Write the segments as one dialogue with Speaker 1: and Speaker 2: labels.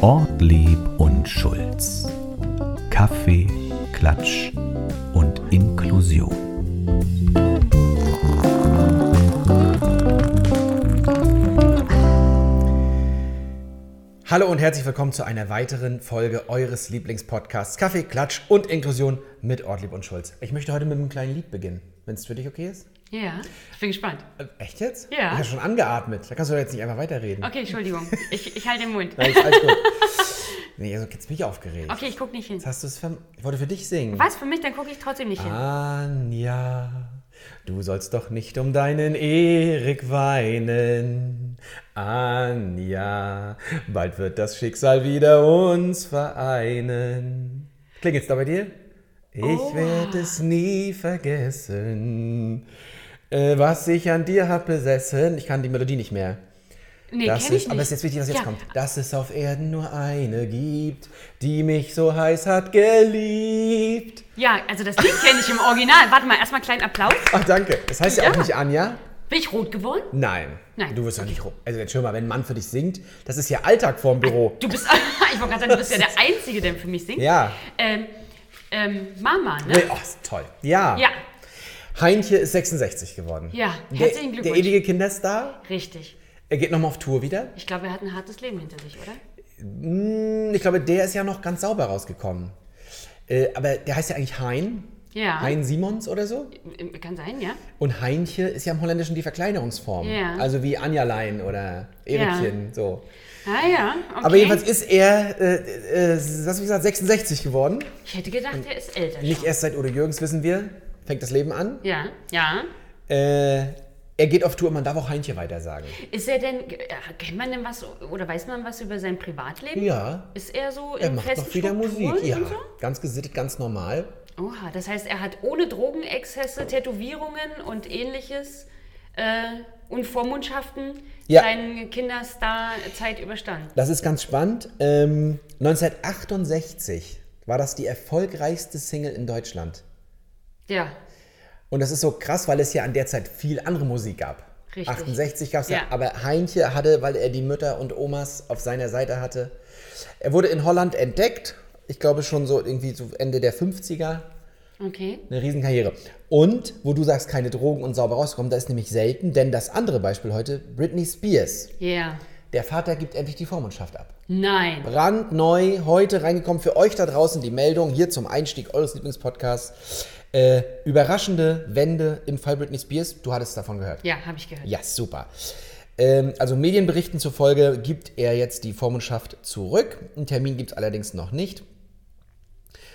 Speaker 1: Ortlieb und Schulz. Kaffee, Klatsch und Inklusion.
Speaker 2: Hallo und herzlich willkommen zu einer weiteren Folge eures Lieblingspodcasts Kaffee, Klatsch und Inklusion mit Ortlieb und Schulz. Ich möchte heute mit einem kleinen Lied beginnen, wenn es für dich okay ist.
Speaker 3: Ja, ich bin gespannt.
Speaker 2: Äh, Echt jetzt?
Speaker 3: Ja.
Speaker 2: Ich habe schon angeatmet. Da kannst du doch jetzt nicht einfach weiterreden.
Speaker 3: Okay, Entschuldigung. Ich, ich halte den Mund.
Speaker 2: Nein, alles gut. nee, also jetzt bin ich aufgeregt.
Speaker 3: Okay, ich gucke nicht hin.
Speaker 2: Jetzt hast du es Ich wollte für dich singen.
Speaker 3: Was? Für mich? Dann gucke ich trotzdem nicht hin.
Speaker 2: Anja, du sollst doch nicht um deinen Erik weinen. Anja, bald wird das Schicksal wieder uns vereinen. Klingelt's da bei dir? Ich
Speaker 3: Oh.
Speaker 2: werde es nie vergessen, äh, was ich an dir hab besessen. Ich kann die Melodie nicht mehr.
Speaker 3: Nee,
Speaker 2: Das
Speaker 3: kenn ich
Speaker 2: ist,
Speaker 3: nicht.
Speaker 2: aber es ist jetzt wichtig, was jetzt
Speaker 3: ja.
Speaker 2: kommt. Dass es auf Erden nur eine gibt, die mich so heiß hat geliebt.
Speaker 3: Ja, also das Lied kenne ich im Original. Warte mal, erstmal kleinen Applaus.
Speaker 2: Ach, danke. Das heißt ja,
Speaker 3: Ja.
Speaker 2: auch nicht Anja.
Speaker 3: Bin ich rot geworden?
Speaker 2: Nein.
Speaker 3: Nein.
Speaker 2: Du wirst doch nicht rum. Also jetzt schau mal, wenn ein Mann für dich singt, das ist ja Alltag vorm Büro.
Speaker 3: Du bist, ich wollte gerade sagen, du bist ja der Einzige, der für mich singt.
Speaker 2: Ja.
Speaker 3: Ähm, ähm, Mama, ne?
Speaker 2: Nee, oh, ist toll. Ja.
Speaker 3: Ja,
Speaker 2: Heinche ist 66 geworden.
Speaker 3: Ja,
Speaker 2: Der,
Speaker 3: herzlichen
Speaker 2: der
Speaker 3: Glückwunsch.
Speaker 2: ewige Kinderstar.
Speaker 3: richtig.
Speaker 2: Er geht nochmal auf Tour wieder.
Speaker 3: Ich glaube, er hat ein hartes Leben hinter sich, oder?
Speaker 2: Hm, Ich glaube, der ist ja noch ganz sauber rausgekommen. Äh, aber der heißt ja eigentlich Hein.
Speaker 3: Ja.
Speaker 2: Hein Simons oder so.
Speaker 3: Kann sein, ja.
Speaker 2: Und Heinche ist ja im Holländischen die Verkleinerungsform.
Speaker 3: Ja.
Speaker 2: Also wie Anjalein oder Erikchen. So.
Speaker 3: Ah ja, okay.
Speaker 2: Aber jedenfalls ist er, äh, äh, was hab ich gesagt, 66 geworden.
Speaker 3: Ich hätte gedacht, er ist älter
Speaker 2: Nicht
Speaker 3: schon.
Speaker 2: erst seit Udo Jürgens, wissen wir, fängt das Leben an.
Speaker 3: Ja, ja.
Speaker 2: Äh, er geht auf Tour, man darf auch Heinche weiter sagen.
Speaker 3: Ist er denn, äh, kennt man denn was oder weiß man was über sein Privatleben?
Speaker 2: Ja.
Speaker 3: Ist er so
Speaker 2: Er
Speaker 3: in
Speaker 2: macht doch wieder Musik. Ja,
Speaker 3: so?
Speaker 2: ganz gesittet, ganz normal.
Speaker 3: Oha, das heißt, er hat ohne Drogenexzesse, Tätowierungen und ähnliches äh, und Vormundschaften
Speaker 2: Ja.
Speaker 3: seine Kinderstar-Zeit überstanden.
Speaker 2: Das ist ganz spannend. Ähm, 1968 war das die erfolgreichste Single in Deutschland.
Speaker 3: Ja,
Speaker 2: Und das ist so krass, weil es ja an der Zeit viel andere Musik gab.
Speaker 3: Richtig.
Speaker 2: 68 gab es ja.
Speaker 3: Ja.
Speaker 2: aber Heinche hatte, weil er die Mütter und Omas auf seiner Seite hatte. Er wurde in Holland entdeckt. Ich glaube schon so irgendwie so Ende der 50er.
Speaker 3: okay.
Speaker 2: Eine Riesenkarriere. Und wo du sagst, keine Drogen und sauber rauskommen, das ist nämlich selten, denn das andere Beispiel heute, Britney Spears.
Speaker 3: Ja.
Speaker 2: Der Vater gibt endlich die Vormundschaft ab.
Speaker 3: Nein.
Speaker 2: brandneu heute reingekommen für euch da draußen die Meldung hier zum Einstieg eures Lieblingspodcasts. Äh, überraschende Wende im Fall Britney Spears. Du hattest davon gehört.
Speaker 3: Ja, habe ich gehört.
Speaker 2: Ja, super. Ähm, also Medienberichten zufolge gibt er jetzt die Vormundschaft zurück. Einen Termin gibt es allerdings noch nicht.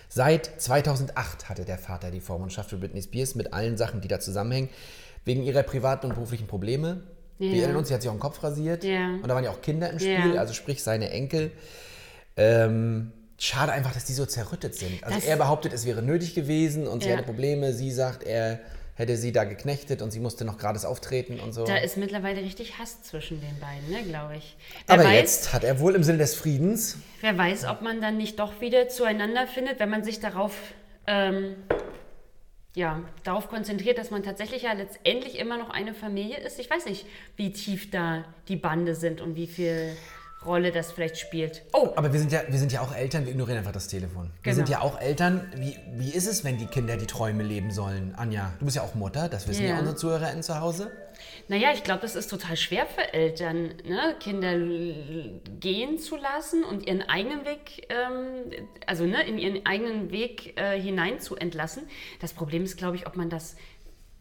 Speaker 2: Seit 2008 hatte der Vater die Vormundschaft für Britney Spears mit allen Sachen, die da zusammenhängen, wegen ihrer privaten und beruflichen Probleme. Wir
Speaker 3: Ja.
Speaker 2: erinnern uns, sie hat sich auch den Kopf rasiert.
Speaker 3: Ja.
Speaker 2: Und da waren ja auch Kinder im Spiel,
Speaker 3: Ja.
Speaker 2: also sprich seine Enkel. Ähm, schade einfach, dass die so zerrüttet sind. Also
Speaker 3: Das-
Speaker 2: er behauptet, es wäre nötig gewesen und sie
Speaker 3: Ja.
Speaker 2: hatte Probleme. Sie sagt, er hätte sie da geknechtet und sie musste noch gratis auftreten und so.
Speaker 3: Da ist mittlerweile richtig Hass zwischen den beiden, ne, glaube ich. Wer
Speaker 2: Aber
Speaker 3: weiß,
Speaker 2: jetzt hat er wohl im Sinne des Friedens
Speaker 3: Wer weiß, ob man dann nicht doch wieder zueinander findet, wenn man sich darauf, ähm, ja, darauf konzentriert, dass man tatsächlich ja letztendlich immer noch eine Familie ist. Ich weiß nicht, wie tief da die Bande sind und wie viel Rolle das vielleicht spielt. Oh,
Speaker 2: Aber wir sind ja, wir sind ja auch Eltern, wir ignorieren einfach das Telefon. Wir
Speaker 3: Genau.
Speaker 2: sind ja auch Eltern. Wie, wie ist es, wenn die Kinder die Träume leben sollen? Anja, du bist ja auch Mutter, das wissen ja,
Speaker 3: Ja.
Speaker 2: unsere ZuhörerInnen zu Hause.
Speaker 3: naja, ich glaube, das ist total schwer für Eltern, ne? Kinder gehen zu lassen und ihren eigenen Weg, ähm, also ne, in ihren eigenen Weg äh, hinein zu entlassen. Das Problem ist, glaube ich, ob man das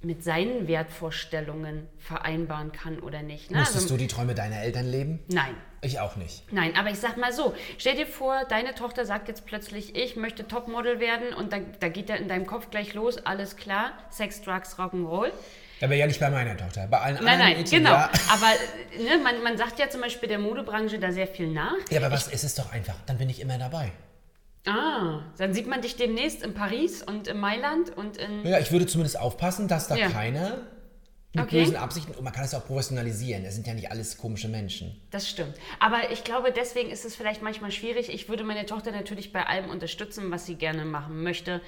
Speaker 3: mit seinen Wertvorstellungen vereinbaren kann oder nicht. Ne?
Speaker 2: Musstest
Speaker 3: Also-
Speaker 2: du die Träume deiner Eltern leben?
Speaker 3: Nein.
Speaker 2: Ich auch nicht.
Speaker 3: Nein, aber ich sag mal so, stell dir vor, deine Tochter sagt jetzt plötzlich, ich möchte Topmodel werden und da, da geht ja in deinem Kopf gleich los, alles klar, Sex, Drugs, Rock'n'Roll.
Speaker 2: Aber ja nicht bei meiner Tochter. Bei allen
Speaker 3: Nein,
Speaker 2: anderen
Speaker 3: nein,
Speaker 2: Mädchen,
Speaker 3: genau.
Speaker 2: Ja.
Speaker 3: Aber ne, man, man sagt ja zum Beispiel der Modebranche da sehr viel nach.
Speaker 2: ja, aber was ist es doch einfach? Dann bin ich immer dabei.
Speaker 3: Ah, dann sieht man dich demnächst in Paris und in Mailand und in.
Speaker 2: Ja, ich würde zumindest aufpassen, dass da
Speaker 3: Ja.
Speaker 2: keiner mit
Speaker 3: Okay.
Speaker 2: bösen Absichten, und man kann es auch professionalisieren, es sind ja nicht alles komische Menschen.
Speaker 3: Das stimmt. Aber ich glaube, deswegen ist es vielleicht manchmal schwierig. Ich würde meine Tochter natürlich bei allem unterstützen, was sie gerne machen möchte.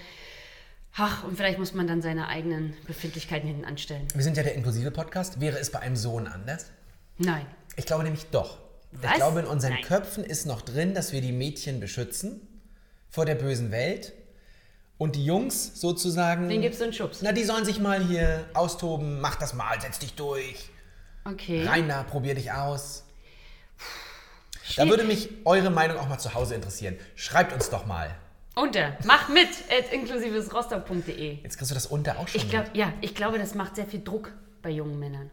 Speaker 3: Ach, und vielleicht muss man dann seine eigenen Befindlichkeiten hinten anstellen.
Speaker 2: Wir sind ja der inklusive Podcast. Wäre es bei einem Sohn anders?
Speaker 3: Nein.
Speaker 2: Ich glaube nämlich doch.
Speaker 3: Was?
Speaker 2: Ich glaube, in unseren
Speaker 3: Nein.
Speaker 2: Köpfen ist noch drin, dass wir die Mädchen beschützen vor der bösen Welt und die Jungs sozusagen.
Speaker 3: Den gibst du einen Schubs.
Speaker 2: Na, die sollen sich mal hier austoben. Mach das mal, setz dich durch.
Speaker 3: Okay.
Speaker 2: Rein da, probier dich aus. Da würde mich eure Meinung auch mal zu Hause interessieren. Schreibt uns doch mal.
Speaker 3: Unter. Mach mit at inklusivesrostock.de.
Speaker 2: Jetzt kriegst du das unter auch schon.
Speaker 3: Ich glaube, ja, ich glaube, das macht sehr viel Druck bei jungen Männern.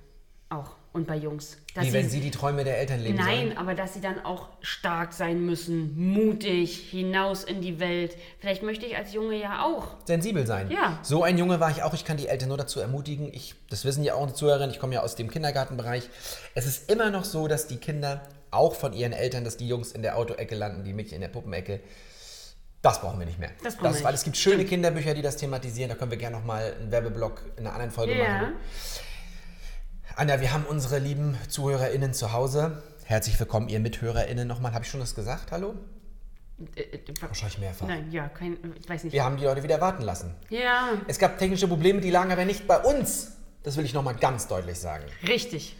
Speaker 3: Auch. Und bei Jungs. Dass
Speaker 2: Wie wenn sie die Träume der Eltern leben
Speaker 3: Nein,
Speaker 2: sollen.
Speaker 3: aber dass sie dann auch stark sein müssen, mutig, hinaus in die Welt. Vielleicht möchte ich als Junge ja auch.
Speaker 2: Sensibel sein.
Speaker 3: Ja.
Speaker 2: So ein Junge war ich auch. Ich kann die Eltern nur dazu ermutigen. Ich, das wissen ja auch die Zuhörerinnen. Ich komme ja aus dem Kindergartenbereich. Es ist immer noch so, dass die Kinder auch von ihren Eltern, dass die Jungs in der Autoecke landen, die Mädchen in der Puppenecke. Das brauchen wir nicht mehr.
Speaker 3: Das brauchen wir
Speaker 2: weil
Speaker 3: nicht.
Speaker 2: es gibt schöne Kinderbücher, die das thematisieren. Da können wir gerne nochmal einen Werbeblock in einer anderen Folge
Speaker 3: Ja.
Speaker 2: machen. Anja, wir haben unsere lieben ZuhörerInnen zu Hause. Herzlich willkommen, ihr MithörerInnen nochmal. Habe ich schon das gesagt? Hallo?
Speaker 3: Äh, äh,
Speaker 2: Wahrscheinlich mehrfach.
Speaker 3: Nein, ja, kein, ich weiß nicht.
Speaker 2: Wir haben die Leute wieder warten lassen.
Speaker 3: Ja,
Speaker 2: Es gab technische Probleme, die lagen aber nicht bei uns. Das will ich nochmal ganz deutlich sagen.
Speaker 3: richtig.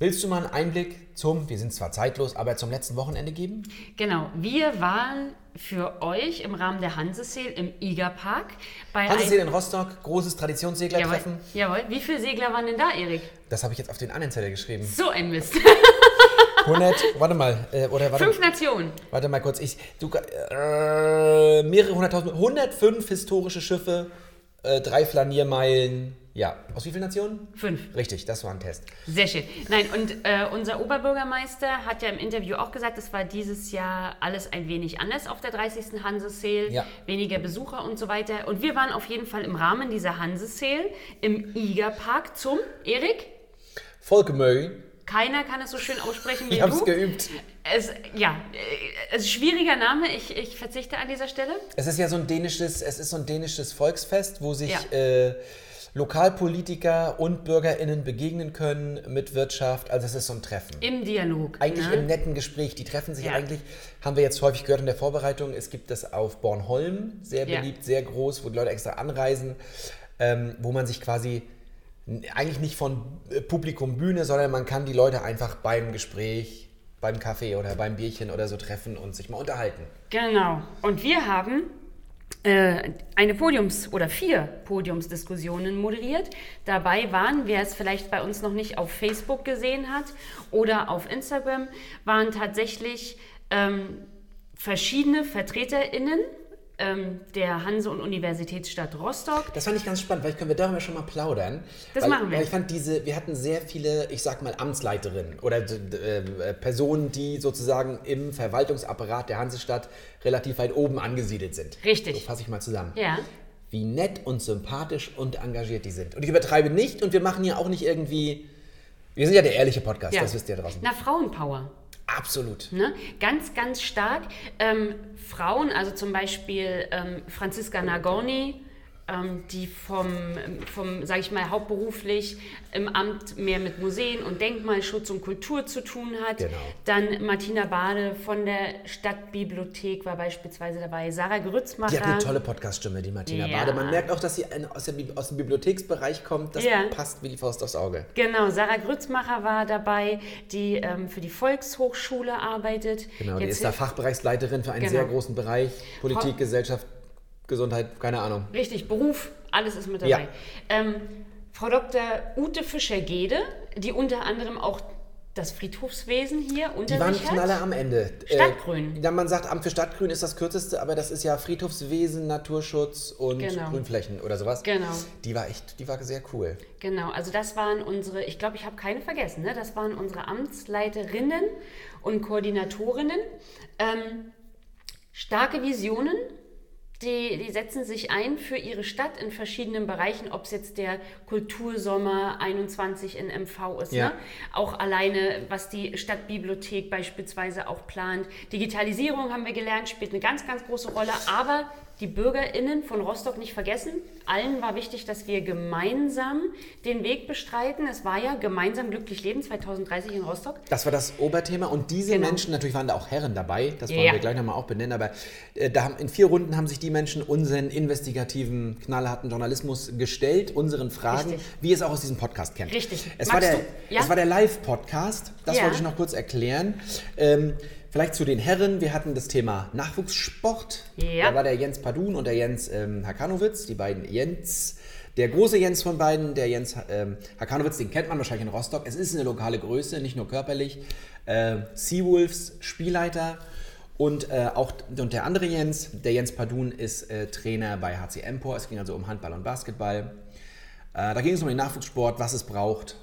Speaker 2: Willst du mal einen Einblick zum, wir sind zwar zeitlos, aber zum letzten Wochenende geben?
Speaker 3: Genau. Wir waren für euch im Rahmen der Hanseseel im Igerpark einem-
Speaker 2: in Rostock, großes
Speaker 3: Jawohl,
Speaker 2: Traditionsseglertreffen.
Speaker 3: jawohl. Wie viele Segler waren denn da, Erik?
Speaker 2: Das habe ich jetzt auf den anderen Zettel geschrieben.
Speaker 3: So ein Mist.
Speaker 2: 100, warte mal, äh, oder warte,
Speaker 3: Fünf Nationen.
Speaker 2: warte mal kurz. Ich, du, äh, mehrere hunderttausend, 105 historische Schiffe, äh, drei Flaniermeilen. Ja, aus wie vielen Nationen?
Speaker 3: Fünf.
Speaker 2: Richtig, das war ein Test.
Speaker 3: Sehr schön. Nein, und äh, unser Oberbürgermeister hat ja im Interview auch gesagt, es war dieses Jahr alles ein wenig anders auf der 30. Hanseseel.
Speaker 2: Ja.
Speaker 3: Weniger Besucher und so weiter. Und wir waren auf jeden Fall im Rahmen dieser Hanseseel im Igerpark zum, Erik,
Speaker 2: Volkemöy,
Speaker 3: keiner kann es so schön aussprechen wie
Speaker 2: ich habe es
Speaker 3: du.
Speaker 2: geübt.
Speaker 3: Es, ja, äh, es ist schwieriger Name. Ich, ich verzichte an dieser Stelle.
Speaker 2: Es ist ja so ein dänisches, es ist so ein dänisches Volksfest, wo sich
Speaker 3: Ja.
Speaker 2: äh, Lokalpolitiker und BürgerInnen begegnen können mit Wirtschaft. Also es ist so ein Treffen.
Speaker 3: Im Dialog.
Speaker 2: Eigentlich
Speaker 3: ne?
Speaker 2: im netten Gespräch. Die treffen sich
Speaker 3: Ja.
Speaker 2: eigentlich, haben wir jetzt häufig gehört in der Vorbereitung. Es gibt das auf Bornholm, sehr
Speaker 3: Ja.
Speaker 2: beliebt, sehr groß, wo die Leute extra anreisen, ähm, wo man sich quasi eigentlich nicht von äh, Publikum Bühne, sondern man kann die Leute einfach beim Gespräch, beim Kaffee oder beim Bierchen oder so treffen und sich mal unterhalten.
Speaker 3: Genau. Und wir haben eine Podiums- oder vier Podiumsdiskussionen moderiert. Dabei waren, wer es vielleicht bei uns noch nicht auf Facebook gesehen hat oder auf Instagram, waren tatsächlich ähm, verschiedene VertreterInnen ähm, der Hanse- und Universitätsstadt Rostock.
Speaker 2: Das fand ich ganz spannend, vielleicht können wir darüber schon mal plaudern.
Speaker 3: Das
Speaker 2: weil,
Speaker 3: machen wir.
Speaker 2: Weil ich fand diese, wir hatten sehr viele, ich sag mal, Amtsleiterinnen oder äh, Personen, die sozusagen im Verwaltungsapparat der Hansestadt relativ weit oben angesiedelt sind.
Speaker 3: Richtig.
Speaker 2: So fasse ich mal zusammen.
Speaker 3: Ja.
Speaker 2: Wie nett und sympathisch und engagiert die sind. Und ich übertreibe nicht und wir machen hier auch nicht irgendwie. Wir sind ja der ehrliche Podcast,
Speaker 3: ja.
Speaker 2: das wisst ihr draußen.
Speaker 3: Na, Frauenpower.
Speaker 2: Absolut.
Speaker 3: Ne? Ganz, ganz stark. Ähm, Frauen, also zum Beispiel ähm, Franziska Nagorny, ähm, die vom, vom sage ich mal, hauptberuflich im Amt mehr mit Museen und Denkmalschutz und Kultur zu tun hat.
Speaker 2: Genau.
Speaker 3: Dann Martina Bade von der Stadtbibliothek war beispielsweise dabei. Sarah Grützmacher.
Speaker 2: Die hat eine tolle Podcast-Stimme, die Martina
Speaker 3: Ja.
Speaker 2: Bade. Man merkt auch, dass sie aus, der, aus dem Bibliotheksbereich kommt. Das
Speaker 3: Ja.
Speaker 2: passt wie die Faust aufs Auge.
Speaker 3: Genau, Sarah Grützmacher war dabei, die ähm, für die Volkshochschule arbeitet.
Speaker 2: Genau, die
Speaker 3: Jetzt
Speaker 2: ist da Fachbereichsleiterin für einen
Speaker 3: Genau.
Speaker 2: sehr großen Bereich. Politik,
Speaker 3: Frau-
Speaker 2: Gesellschaft, Gesundheit, keine Ahnung.
Speaker 3: Richtig, Beruf, alles ist mit dabei.
Speaker 2: Ja.
Speaker 3: Ähm, Frau Dr. Ute Fischer-Gede, die unter anderem auch das Friedhofswesen hier unter
Speaker 2: Die waren
Speaker 3: sich
Speaker 2: Knaller am Ende.
Speaker 3: Stadtgrün.
Speaker 2: Äh, ja, man sagt, Amt für Stadtgrün ist das kürzeste, aber das ist ja Friedhofswesen, Naturschutz und
Speaker 3: Genau.
Speaker 2: Grünflächen oder sowas.
Speaker 3: Genau.
Speaker 2: Die war echt, die war sehr cool.
Speaker 3: Genau, also das waren unsere, ich glaube, ich habe keine vergessen, ne? das waren unsere Amtsleiterinnen und Koordinatorinnen. Ähm, starke Visionen, die, die setzen sich ein für ihre Stadt in verschiedenen Bereichen, ob es jetzt der Kultursommer 21 in MV ist,
Speaker 2: Ja.
Speaker 3: ne? auch alleine, was die Stadtbibliothek beispielsweise auch plant. Digitalisierung haben wir gelernt, spielt eine ganz, ganz große Rolle, aber die BürgerInnen von Rostock nicht vergessen. Allen war wichtig, dass wir gemeinsam den Weg bestreiten. Es war ja gemeinsam glücklich leben 2030 in Rostock.
Speaker 2: Das war das Oberthema und diese
Speaker 3: Genau.
Speaker 2: Menschen, natürlich waren da auch Herren dabei, das wollen
Speaker 3: Ja.
Speaker 2: wir gleich nochmal auch benennen, aber äh, da haben, in vier Runden haben sich die Menschen unseren investigativen, knallharten Journalismus gestellt, unseren Fragen,
Speaker 3: Richtig.
Speaker 2: wie ihr es auch aus diesem Podcast kennt.
Speaker 3: Richtig.
Speaker 2: Es war der,
Speaker 3: ja?
Speaker 2: es war der Live-Podcast, das
Speaker 3: Ja.
Speaker 2: wollte ich noch kurz erklären. Ähm, vielleicht zu den Herren, wir hatten das Thema Nachwuchssport.
Speaker 3: Ja.
Speaker 2: Da war der Jens Padun und der Jens ähm, Hakanowitz, die beiden Jens. Der große Jens von beiden, der Jens ähm, Hakanowitz, den kennt man wahrscheinlich in Rostock. Es ist eine lokale Größe, nicht nur körperlich. Äh, Seawolves, Spielleiter. Und äh, auch und der andere Jens, der Jens Padun, ist äh, Trainer bei HC Empor. Es ging also um Handball und Basketball. Äh, da ging es um den Nachwuchssport, was es braucht.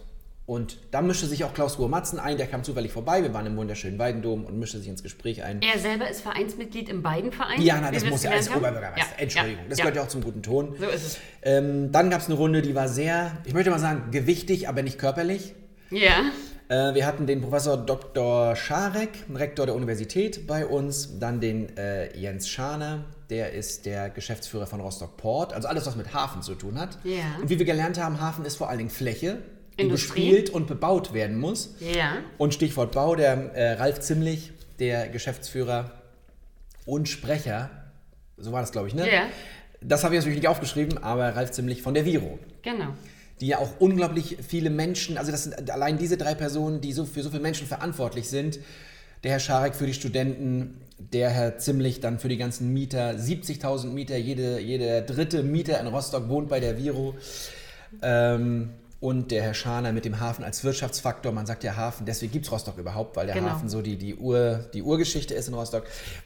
Speaker 2: Und da mischte sich auch Klaus Ruhr-Matzen ein, der kam zufällig vorbei. Wir waren im wunderschönen Weidendom und mischte sich ins Gespräch ein.
Speaker 3: Er selber ist Vereinsmitglied in beiden Vereinen.
Speaker 2: Ja,
Speaker 3: wie
Speaker 2: das muss ja als
Speaker 3: haben.
Speaker 2: Oberbürgermeister.
Speaker 3: Ja,
Speaker 2: Entschuldigung,
Speaker 3: ja,
Speaker 2: das
Speaker 3: ja.
Speaker 2: gehört ja auch zum guten Ton.
Speaker 3: So ist es.
Speaker 2: Ähm, dann gab es eine Runde, die war sehr, ich möchte mal sagen, gewichtig, aber nicht körperlich.
Speaker 3: Ja,
Speaker 2: Äh, wir hatten den Professor Dr. Scharek, Rektor der Universität bei uns, dann den äh, Jens Schane, der ist der Geschäftsführer von Rostock Port, also alles, was mit Hafen zu tun hat.
Speaker 3: Ja.
Speaker 2: Und wie wir gelernt haben, Hafen ist vor allen Dingen Fläche,
Speaker 3: Industrie.
Speaker 2: bespielt und bebaut werden muss.
Speaker 3: ja.
Speaker 2: Und Stichwort Bau, der äh, Ralf Ziemlich, der Geschäftsführer und Sprecher, so war das, glaube ich, ne?
Speaker 3: Ja.
Speaker 2: Das habe ich natürlich nicht aufgeschrieben, aber Ralf Ziemlich von der Viro,
Speaker 3: Genau.
Speaker 2: die ja auch unglaublich viele Menschen, also das sind allein diese drei Personen, die so für so viele Menschen verantwortlich sind. Der Herr Scharek für die Studenten, der Herr Ziemlich dann für die ganzen Mieter, 70.000 Mieter, jede, jeder dritte Mieter in Rostock wohnt bei der Viro. Ähm, und der Herr Schaner mit dem Hafen als Wirtschaftsfaktor. Man sagt ja Hafen, deswegen gibt es Rostock überhaupt, weil der
Speaker 3: Genau.
Speaker 2: Hafen so die, die, Ur, die Urgeschichte ist in Rostock.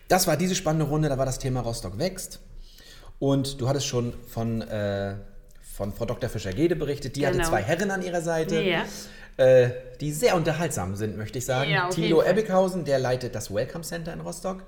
Speaker 2: Das war diese spannende Runde, da war das Thema Rostock wächst. Und du hattest schon von, äh, von Frau Dr. Fischer-Gede berichtet. Die hatte
Speaker 3: Genau.
Speaker 2: zwei Herren an ihrer Seite,
Speaker 3: Ja.
Speaker 2: Äh, die sehr unterhaltsam sind, möchte ich sagen.
Speaker 3: Ja,
Speaker 2: Thilo. Ebbighausen, der leitet das Welcome Center in Rostock.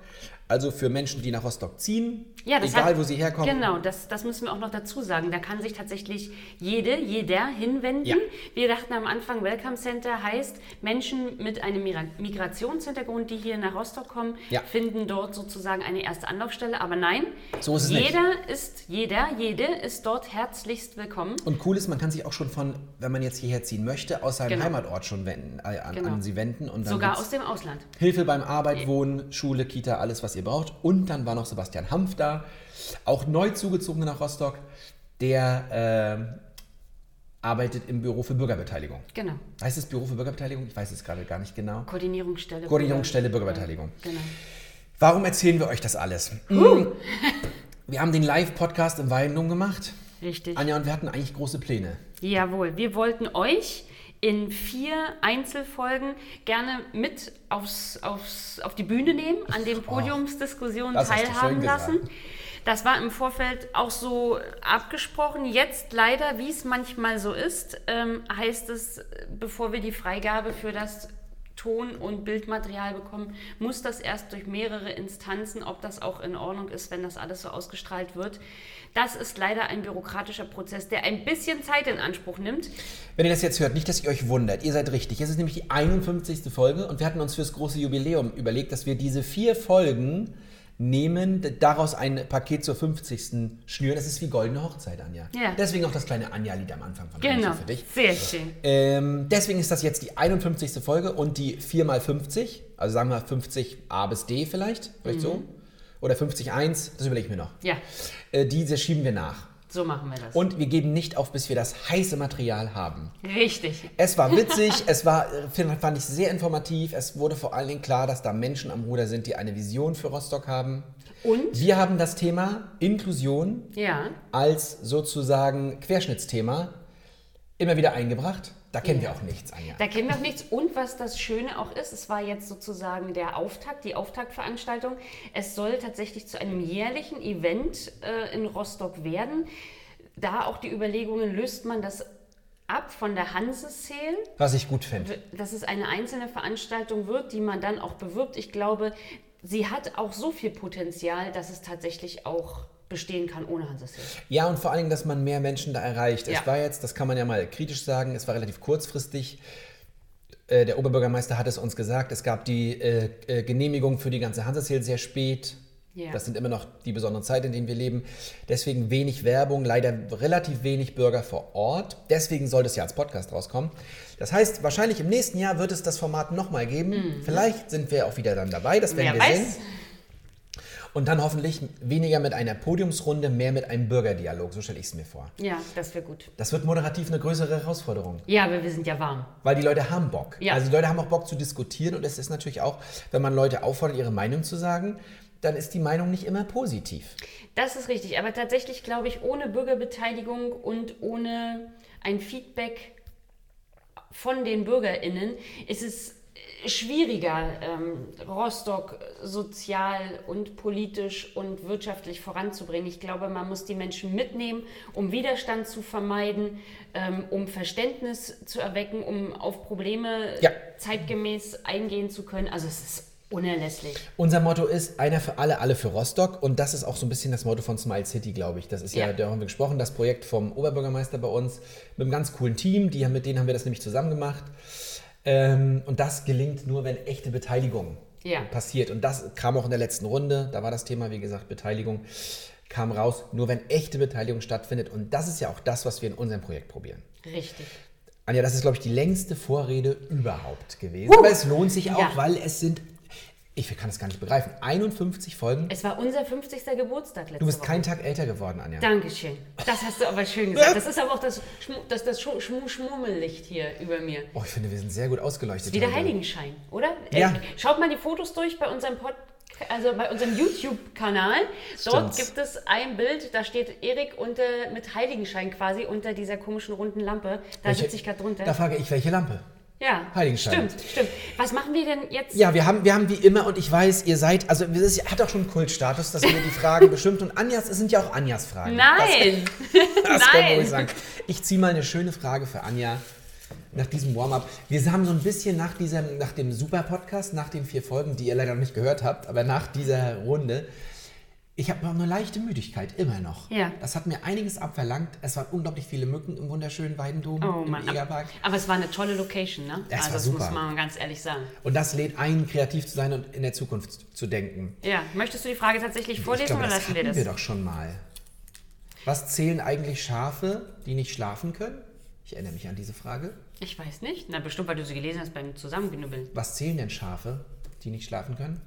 Speaker 2: Also für Menschen, die nach Rostock ziehen,
Speaker 3: Ja,
Speaker 2: egal
Speaker 3: hat-
Speaker 2: wo sie herkommen.
Speaker 3: Genau, das, das müssen wir auch noch dazu sagen. Da kann sich tatsächlich jede, jeder hinwenden.
Speaker 2: Ja.
Speaker 3: Wir dachten am Anfang, Welcome Center heißt, Menschen mit einem Migra- Migrationshintergrund, die hier nach Rostock kommen,
Speaker 2: Ja.
Speaker 3: finden dort sozusagen eine erste Anlaufstelle. Aber nein,
Speaker 2: So ist es nicht.
Speaker 3: jeder ist, jeder, jede ist dort herzlichst willkommen.
Speaker 2: Und cool ist, man kann sich auch schon von, wenn man jetzt hierher ziehen möchte, aus seinem
Speaker 3: Genau.
Speaker 2: Heimatort schon wenden, äh, an,
Speaker 3: Genau.
Speaker 2: an sie wenden. Und dann
Speaker 3: Sogar aus dem Ausland.
Speaker 2: Hilfe beim Arbeit, Wohnen, Schule, Kita, alles, was ihr braucht. Und dann war noch Sebastian Hanf da, auch neu zugezogen nach Rostock, der äh, arbeitet im Büro für Bürgerbeteiligung.
Speaker 3: Genau.
Speaker 2: Heißt es Büro für Bürgerbeteiligung? Ich weiß es gerade gar nicht genau.
Speaker 3: Koordinierungsstelle.
Speaker 2: Koordinierungsstelle Bürgerbeteiligung.
Speaker 3: Genau.
Speaker 2: Warum erzählen wir euch das alles? Mm, Wir haben den Live-Podcast im Weindum gemacht.
Speaker 3: Richtig.
Speaker 2: Anja und wir hatten eigentlich große Pläne.
Speaker 3: Jawohl, wir wollten euch in vier Einzelfolgen gerne mit aufs, aufs, auf die Bühne nehmen, an den Podiumsdiskussionen
Speaker 2: Oh, hast du
Speaker 3: teilhaben lassen.
Speaker 2: gesagt.
Speaker 3: Das war im Vorfeld auch so abgesprochen. Jetzt leider, wie es manchmal so ist, ähm, heißt es, bevor wir die Freigabe für das Ton- und Bildmaterial bekommen, muss das erst durch mehrere Instanzen, ob das auch in Ordnung ist, wenn das alles so ausgestrahlt wird. Das ist leider ein bürokratischer Prozess, der ein bisschen Zeit in Anspruch nimmt.
Speaker 2: Wenn ihr das jetzt hört, nicht, dass ihr euch wundert, ihr seid richtig. Es ist nämlich die 51. Folge und wir hatten uns fürs große Jubiläum überlegt, dass wir diese vier Folgen nehmen, daraus ein Paket zur 50. schnüren. Das ist wie goldene Hochzeit, Anja.
Speaker 3: Ja.
Speaker 2: Deswegen auch das kleine Anja-Lied am Anfang von
Speaker 3: Genau,
Speaker 2: für dich.
Speaker 3: sehr schön.
Speaker 2: Ähm, deswegen ist das jetzt die 51. Folge und die 4x50, also sagen wir 50 A bis D vielleicht, vielleicht so. Oder 50.1, das überlege ich mir noch.
Speaker 3: Ja,
Speaker 2: Äh, diese schieben wir nach.
Speaker 3: So machen wir das.
Speaker 2: Und wir geben nicht auf, bis wir das heiße Material haben.
Speaker 3: Richtig.
Speaker 2: Es war witzig, es war, fand ich sehr informativ. Es wurde vor allen Dingen klar, dass da Menschen am Ruder sind, die eine Vision für Rostock haben.
Speaker 3: Und?
Speaker 2: Wir haben das Thema Inklusion
Speaker 3: Ja,
Speaker 2: als sozusagen Querschnittsthema immer wieder eingebracht. Da kennen wir auch nichts, Anja.
Speaker 3: da kennen wir auch nichts. Und was das Schöne auch ist, es war jetzt sozusagen der Auftakt, die Auftaktveranstaltung. Es soll tatsächlich zu einem jährlichen Event äh, in Rostock werden. Da auch die Überlegungen, löst man das ab von der Hanse-Sale
Speaker 2: Was ich gut finde.
Speaker 3: dass es eine einzelne Veranstaltung wird, die man dann auch bewirbt. Ich glaube, sie hat auch so viel Potenzial, dass es tatsächlich auch bestehen kann ohne Hanseshill.
Speaker 2: Ja, und vor allen Dingen, dass man mehr Menschen da erreicht.
Speaker 3: Ja.
Speaker 2: Es war jetzt, das kann man ja mal kritisch sagen, es war relativ kurzfristig. Äh, Der Oberbürgermeister hat es uns gesagt, es gab die äh, äh, Genehmigung für die ganze Hanseshill sehr spät.
Speaker 3: Ja.
Speaker 2: Das sind immer noch die besonderen Zeiten, in denen wir leben. Deswegen wenig Werbung, leider relativ wenig Bürger vor Ort. Deswegen sollte es ja als Podcast rauskommen. Das heißt, wahrscheinlich im nächsten Jahr wird es das Format nochmal geben. Vielleicht sind wir auch wieder dann dabei, das werden
Speaker 3: Mhm. Wer
Speaker 2: wir
Speaker 3: weiß.
Speaker 2: sehen. Und dann hoffentlich weniger mit einer Podiumsrunde, mehr mit einem Bürgerdialog. So stelle ich es mir vor.
Speaker 3: Ja, das wäre gut.
Speaker 2: Das wird moderativ eine größere Herausforderung.
Speaker 3: Ja, aber wir sind ja warm.
Speaker 2: Weil die Leute haben Bock.
Speaker 3: Ja.
Speaker 2: Also die Leute haben auch Bock zu diskutieren und es ist natürlich auch, wenn man Leute auffordert, ihre Meinung zu sagen, dann ist die Meinung nicht immer positiv.
Speaker 3: Das ist richtig, aber tatsächlich glaube ich, ohne Bürgerbeteiligung und ohne ein Feedback von den BürgerInnen ist es schwieriger, ähm, Rostock sozial und politisch und wirtschaftlich voranzubringen. Ich glaube, man muss die Menschen mitnehmen, um Widerstand zu vermeiden, ähm, um Verständnis zu erwecken, um auf Probleme
Speaker 2: Ja.
Speaker 3: zeitgemäß eingehen zu können. Also es ist unerlässlich.
Speaker 2: Unser Motto ist einer für alle, alle für Rostock und das ist auch so ein bisschen das Motto von Smile City, glaube ich. Das ist ja,
Speaker 3: Ja.
Speaker 2: da haben wir gesprochen, das Projekt vom Oberbürgermeister bei uns mit einem ganz coolen Team, die mit denen haben wir das nämlich zusammen gemacht. Ähm, und das gelingt nur, wenn echte Beteiligung
Speaker 3: Ja.
Speaker 2: passiert. Und das kam auch in der letzten Runde, da war das Thema, wie gesagt, Beteiligung, kam raus, nur wenn echte Beteiligung stattfindet. Und das ist ja auch das, was wir in unserem Projekt probieren.
Speaker 3: Richtig.
Speaker 2: Anja, das ist, glaube ich, die längste Vorrede überhaupt gewesen. Aber es lohnt sich auch,
Speaker 3: Ja.
Speaker 2: weil es sind, ich kann es gar nicht begreifen, 51 Folgen.
Speaker 3: Es war unser 50. Geburtstag letzte
Speaker 2: Du bist
Speaker 3: Woche.
Speaker 2: keinen Tag älter geworden, Anja.
Speaker 3: Dankeschön. Das hast du aber schön gesagt. Das ist aber auch das, Schmu das, das Schmu- Schmu Schmummellicht hier über mir.
Speaker 2: Oh, ich finde, wir sind sehr gut ausgeleuchtet.
Speaker 3: Wie der. Heiligenschein, oder?
Speaker 2: Ja.
Speaker 3: Äh, schaut mal die Fotos durch bei unserem Pod also bei unserem YouTube-Kanal. Dort gibt es ein Bild, da steht Erik unter, mit Heiligenschein quasi unter dieser komischen runden Lampe. Da
Speaker 2: Welche-
Speaker 3: sitze ich gerade drunter.
Speaker 2: Da frage ich, welche Lampe?
Speaker 3: Ja,
Speaker 2: Heiligenschein.
Speaker 3: Stimmt, stimmt. Was machen wir denn jetzt?
Speaker 2: Ja, wir haben, wir haben wie immer, und ich weiß, ihr seid, also es ist- hat auch schon einen Kultstatus, dass wir die Fragen bestimmt, und Anjas, es sind ja auch Anjas Fragen.
Speaker 3: Nein!
Speaker 2: Das, das kann
Speaker 3: Nein!
Speaker 2: ruhig sagen. Ich ziehe mal eine schöne Frage für Anja nach diesem Warm-up. Wir haben so ein bisschen nach, diesem, nach dem Super-Podcast, nach den vier Folgen, die ihr leider noch nicht gehört habt, aber nach dieser Runde, ich habe noch eine leichte Müdigkeit, immer noch.
Speaker 3: Ja.
Speaker 2: Das hat mir einiges abverlangt. Es waren unglaublich viele Mücken im wunderschönen Weidendom,
Speaker 3: Oh
Speaker 2: im
Speaker 3: Mann.
Speaker 2: Egerpark.
Speaker 3: Aber es war eine tolle Location, ne?
Speaker 2: Es
Speaker 3: also
Speaker 2: war
Speaker 3: das
Speaker 2: super.
Speaker 3: muss man ganz ehrlich sagen.
Speaker 2: Und das lädt ein, kreativ zu sein und in der Zukunft zu denken.
Speaker 3: Ja, möchtest du die Frage tatsächlich vorlesen
Speaker 2: glaube,
Speaker 3: oder
Speaker 2: das
Speaker 3: lassen wir
Speaker 2: wir,
Speaker 3: das?
Speaker 2: doch schon mal. Was zählen eigentlich Schafe, die nicht schlafen können? Ich erinnere mich an diese Frage.
Speaker 3: Ich weiß nicht. Na, bestimmt, weil du sie gelesen hast beim Zusammenknüppeln.
Speaker 2: Was zählen denn Schafe, die nicht schlafen können?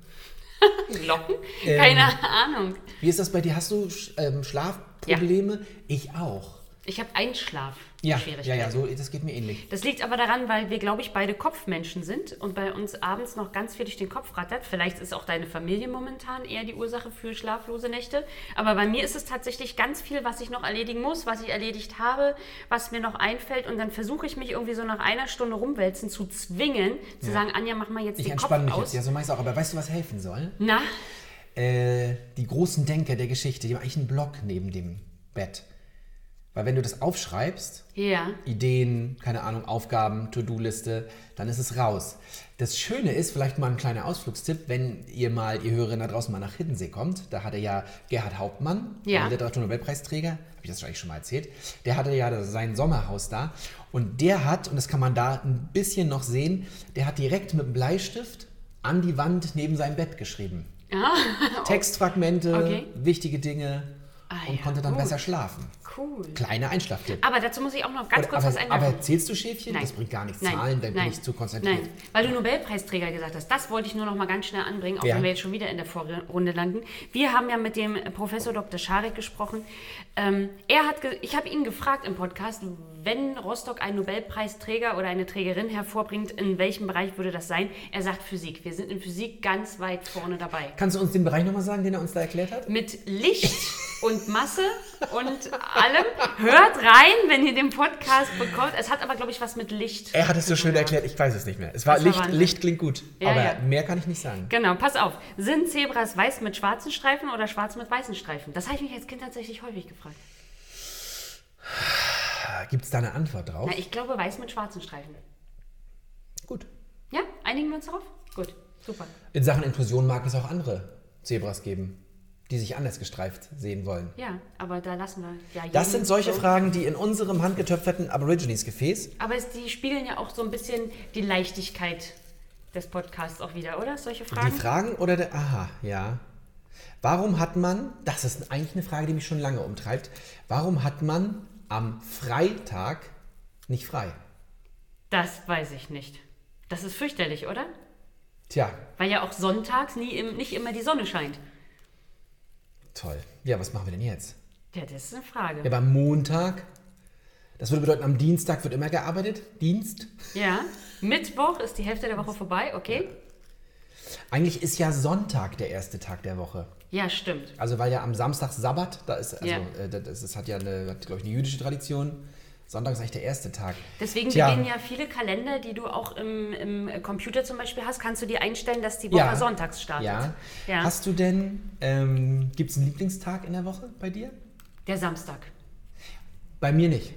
Speaker 3: Glocken?
Speaker 2: Ähm,
Speaker 3: Keine Ahnung.
Speaker 2: Wie ist das bei dir? Hast du ähm, Schlafprobleme? Ich auch.
Speaker 3: Ich habe Einschlaf.
Speaker 2: Ja, ja,
Speaker 3: Schwierigkeiten.
Speaker 2: ja, so, das geht mir ähnlich.
Speaker 3: Das liegt aber daran, weil wir, glaube ich, beide Kopfmenschen sind und bei uns abends noch ganz viel durch den Kopf rattert. Vielleicht ist auch deine Familie momentan eher die Ursache für schlaflose Nächte. Aber bei mir ist es tatsächlich ganz viel, was ich noch erledigen muss, was ich erledigt habe, was mir noch einfällt. Und dann versuche ich mich irgendwie so nach einer Stunde rumwälzen zu zwingen, zu sagen, Anja, mach mal jetzt
Speaker 2: Ich
Speaker 3: den Kopf
Speaker 2: entspanne mich
Speaker 3: aus.
Speaker 2: jetzt. Ja, so meist auch. Aber weißt du, was helfen soll?
Speaker 3: Na,
Speaker 2: Äh, die großen Denker der Geschichte, die haben eigentlich einen Block neben dem Bett. Weil wenn du das aufschreibst,
Speaker 3: ja.
Speaker 2: Ideen, keine Ahnung, Aufgaben, To-Do-Liste, dann ist es raus. Das Schöne ist, vielleicht mal ein kleiner Ausflugstipp, wenn ihr mal, ihr Hörerinnen da draußen mal nach Hiddensee kommt, da hatte ja Gerhard Hauptmann,
Speaker 3: Ja.
Speaker 2: der Literaturnobelpreisträger, habe ich das eigentlich schon mal erzählt, der hatte ja sein Sommerhaus da und der hat, und das kann man da ein bisschen noch sehen, der hat direkt mit einem Bleistift an die Wand neben seinem Bett geschrieben. Textfragmente,
Speaker 3: Okay.
Speaker 2: wichtige Dinge
Speaker 3: Ah,
Speaker 2: und
Speaker 3: ja,
Speaker 2: konnte dann
Speaker 3: gut.
Speaker 2: besser schlafen.
Speaker 3: Cool.
Speaker 2: Kleiner Einschlaftipp.
Speaker 3: Aber dazu muss ich auch noch ganz kurz
Speaker 2: aber,
Speaker 3: was einwerfen.
Speaker 2: aber zählst du Schäfchen? Das bringt gar nichts. Zahlen, dann bin ich zu konzentriert.
Speaker 3: Nein, weil du Nobelpreisträger gesagt hast. Das wollte ich nur noch mal ganz schnell anbringen, auch
Speaker 2: Ja.
Speaker 3: wenn wir jetzt schon wieder in der Vorrunde landen. Wir haben ja mit dem Professor Dr. Scharek gesprochen. Ähm, er hat, ich habe ihn gefragt im Podcast, wenn Rostock einen Nobelpreisträger oder eine Trägerin hervorbringt, in welchem Bereich würde das sein? Er sagt Physik. Wir sind in Physik ganz weit vorne dabei.
Speaker 2: Kannst du uns den Bereich nochmal sagen, den er uns da erklärt hat?
Speaker 3: Mit Licht und Masse und allem. Hört rein, wenn ihr den Podcast bekommt. Es hat aber, glaube ich, was mit Licht.
Speaker 2: Er hat es so schön erklärt, ich weiß es nicht mehr. Es war
Speaker 3: war
Speaker 2: Licht,
Speaker 3: Wahnsinn.
Speaker 2: Licht klingt gut,
Speaker 3: Ja,
Speaker 2: aber
Speaker 3: ja.
Speaker 2: mehr kann ich nicht sagen.
Speaker 3: Genau, pass auf. Sind Zebras weiß mit schwarzen Streifen oder schwarz mit weißen Streifen? Das habe ich mich als Kind tatsächlich häufig gefragt.
Speaker 2: Gibt es da eine Antwort drauf?
Speaker 3: Na, ich glaube weiß mit schwarzen Streifen.
Speaker 2: Gut.
Speaker 3: Ja, einigen wir uns darauf? Gut, super.
Speaker 2: In Sachen Inklusion mag es auch andere Zebras geben, die sich anders gestreift sehen wollen.
Speaker 3: Ja, aber da lassen wir ja
Speaker 2: Das sind solche
Speaker 3: so.
Speaker 2: Fragen, die in unserem handgetöpferten Aborigines-Gefäß
Speaker 3: Aber es, die spiegeln ja auch so ein bisschen die Leichtigkeit des Podcasts auch wieder, oder? Solche Fragen?
Speaker 2: Die Fragen oder der. Aha, ja. Warum hat man, das ist eigentlich eine Frage, die mich schon lange umtreibt, warum hat man am Freitag nicht frei?
Speaker 3: Das weiß ich nicht. Das ist fürchterlich, oder?
Speaker 2: Tja,
Speaker 3: Weil ja auch sonntags nie, im- nicht immer die Sonne scheint.
Speaker 2: Toll. Ja, was machen wir denn jetzt?
Speaker 3: Ja, das ist eine Frage.
Speaker 2: Ja, aber am Montag, das würde bedeuten, am Dienstag wird immer gearbeitet. Dienst.
Speaker 3: Ja. Mittwoch ist die Hälfte der Woche vorbei, okay?
Speaker 2: Eigentlich ist ja Sonntag der erste Tag der Woche.
Speaker 3: Ja, stimmt.
Speaker 2: Also weil ja am Samstag Sabbat, da ist, also,
Speaker 3: Ja.
Speaker 2: äh, das, das hat ja eine, hat, glaube ich, eine jüdische Tradition. Sonntag ist eigentlich der erste Tag.
Speaker 3: Deswegen
Speaker 2: Tja.
Speaker 3: beginnen ja viele Kalender, die du auch im, im Computer zum Beispiel hast, kannst du dir einstellen, dass die Woche
Speaker 2: Ja.
Speaker 3: sonntags startet.
Speaker 2: Ja.
Speaker 3: Ja.
Speaker 2: Hast du denn, ähm, gibt es einen Lieblingstag in der Woche bei dir?
Speaker 3: Der Samstag.
Speaker 2: Bei mir nicht.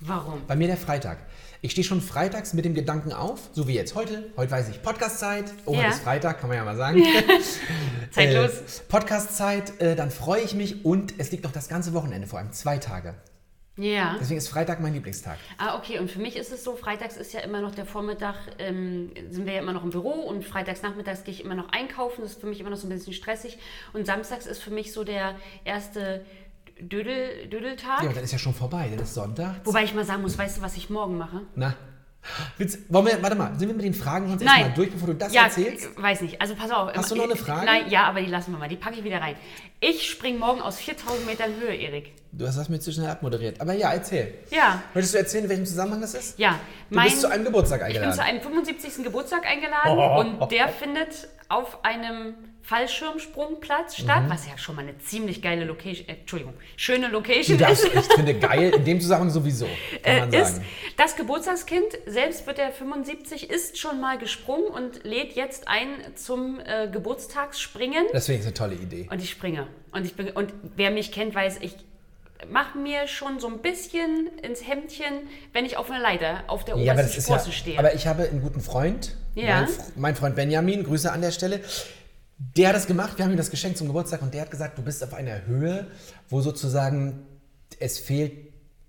Speaker 3: Warum?
Speaker 2: Bei mir der Freitag. Ich stehe schon freitags mit dem Gedanken auf, so wie jetzt heute. Heute weiß ich, Podcastzeit. Oh,
Speaker 3: Ja.
Speaker 2: ist Freitag, kann man ja mal sagen.
Speaker 3: Zeitlos.
Speaker 2: Äh, Podcastzeit, äh, dann freue ich mich und es liegt noch das ganze Wochenende vor allem, zwei Tage.
Speaker 3: Ja.
Speaker 2: Deswegen ist Freitag mein Lieblingstag.
Speaker 3: Ah, okay. Und für mich ist es so, freitags ist ja immer noch der Vormittag, ähm, sind wir ja immer noch im Büro und freitags nachmittags gehe ich immer noch einkaufen. Das ist für mich immer noch so ein bisschen stressig. Und samstags ist für mich so der erste Dödel, Dödeltag.
Speaker 2: Ja, aber dann ist ja schon vorbei, dann ist Sonntag.
Speaker 3: Wobei ich mal sagen muss, weißt du, was ich morgen mache?
Speaker 2: Na, willst, wollen wir, warte mal, sind wir mit den Fragen
Speaker 3: Nein.
Speaker 2: erstmal durch, bevor du das
Speaker 3: ja,
Speaker 2: erzählst?
Speaker 3: ich weiß nicht. Also pass auf.
Speaker 2: Hast du noch eine Frage?
Speaker 3: Nein, ja, aber die lassen wir mal. Die packe ich wieder rein. Ich springe morgen aus 4000 Metern Höhe, Erik.
Speaker 2: Du hast das mir zu schnell abmoderiert. Aber ja, erzähl.
Speaker 3: Ja.
Speaker 2: Möchtest du erzählen, in welchem Zusammenhang das ist?
Speaker 3: Ja,
Speaker 2: Du bist zu einem Geburtstag
Speaker 3: Ich bin
Speaker 2: eingeladen.
Speaker 3: zu einem 75. Geburtstag eingeladen
Speaker 2: Oh.
Speaker 3: und der findet auf einem Fallschirmsprungplatz statt,
Speaker 2: Mhm.
Speaker 3: was ja schon mal eine ziemlich geile Location, äh, Entschuldigung, schöne Location
Speaker 2: darfst,
Speaker 3: ist.
Speaker 2: ich finde geil, in dem Zusammenhang sowieso, kann man
Speaker 3: Äh, ist
Speaker 2: sagen.
Speaker 3: das Geburtstagskind, selbst wird er 75, ist schon mal gesprungen und lädt jetzt ein zum äh, Geburtstagsspringen.
Speaker 2: Deswegen ist eine tolle Idee.
Speaker 3: Und ich springe. Und, ich bin, und wer mich kennt, weiß, ich mache mir schon so ein bisschen ins Hemdchen, wenn ich auf einer Leiter auf der
Speaker 2: Ja,
Speaker 3: obersten
Speaker 2: das ja.
Speaker 3: Sprosse stehe.
Speaker 2: Aber ich habe einen guten Freund,
Speaker 3: Ja.
Speaker 2: mein, mein Freund Benjamin, Grüße an der Stelle. Der hat das gemacht, wir haben ihm das geschenkt zum Geburtstag und der hat gesagt, du bist auf einer Höhe, wo sozusagen es fehlt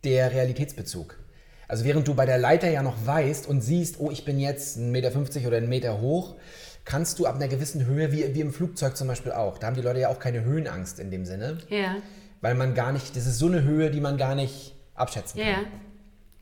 Speaker 2: der Realitätsbezug. Also während du bei der Leiter ja noch weißt und siehst, oh, ich bin jetzt 1,50 Meter oder einen Meter hoch, kannst du ab einer gewissen Höhe, wie, wie im Flugzeug zum Beispiel auch, da haben die Leute ja auch keine Höhenangst in dem Sinne,
Speaker 3: ja.
Speaker 2: weil man gar nicht, das ist so eine Höhe, die man gar nicht abschätzen kann.
Speaker 3: ja.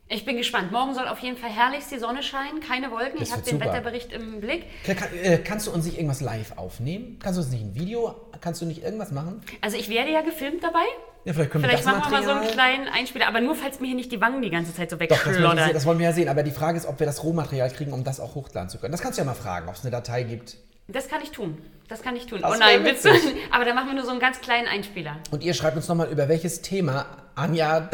Speaker 3: Ich bin gespannt. Morgen soll auf jeden Fall herrlichst die Sonne scheinen, keine Wolken.
Speaker 2: Das
Speaker 3: ich habe den
Speaker 2: super.
Speaker 3: Wetterbericht im Blick.
Speaker 2: Kann, kann, äh, kannst du uns nicht irgendwas live aufnehmen? Kannst du uns nicht ein Video, kannst du nicht irgendwas machen?
Speaker 3: Also ich werde ja gefilmt dabei.
Speaker 2: Ja, vielleicht können
Speaker 3: Vielleicht
Speaker 2: wir das
Speaker 3: machen wir mal so einen kleinen Einspieler, aber nur falls mir hier nicht die Wangen die ganze Zeit so
Speaker 2: Doch, das, wollen wir,
Speaker 3: wegschloddern.
Speaker 2: das wollen wir ja sehen. Aber die Frage ist, ob wir das Rohmaterial kriegen, um das auch hochladen zu können. Das kannst du ja mal fragen, ob es eine Datei gibt.
Speaker 3: Das kann ich tun. Das kann ich tun.
Speaker 2: Das
Speaker 3: oh nein,
Speaker 2: wär
Speaker 3: willst du?
Speaker 2: witzig.
Speaker 3: Aber dann machen wir nur so einen ganz kleinen Einspieler.
Speaker 2: Und ihr schreibt uns nochmal, über welches Thema Anja.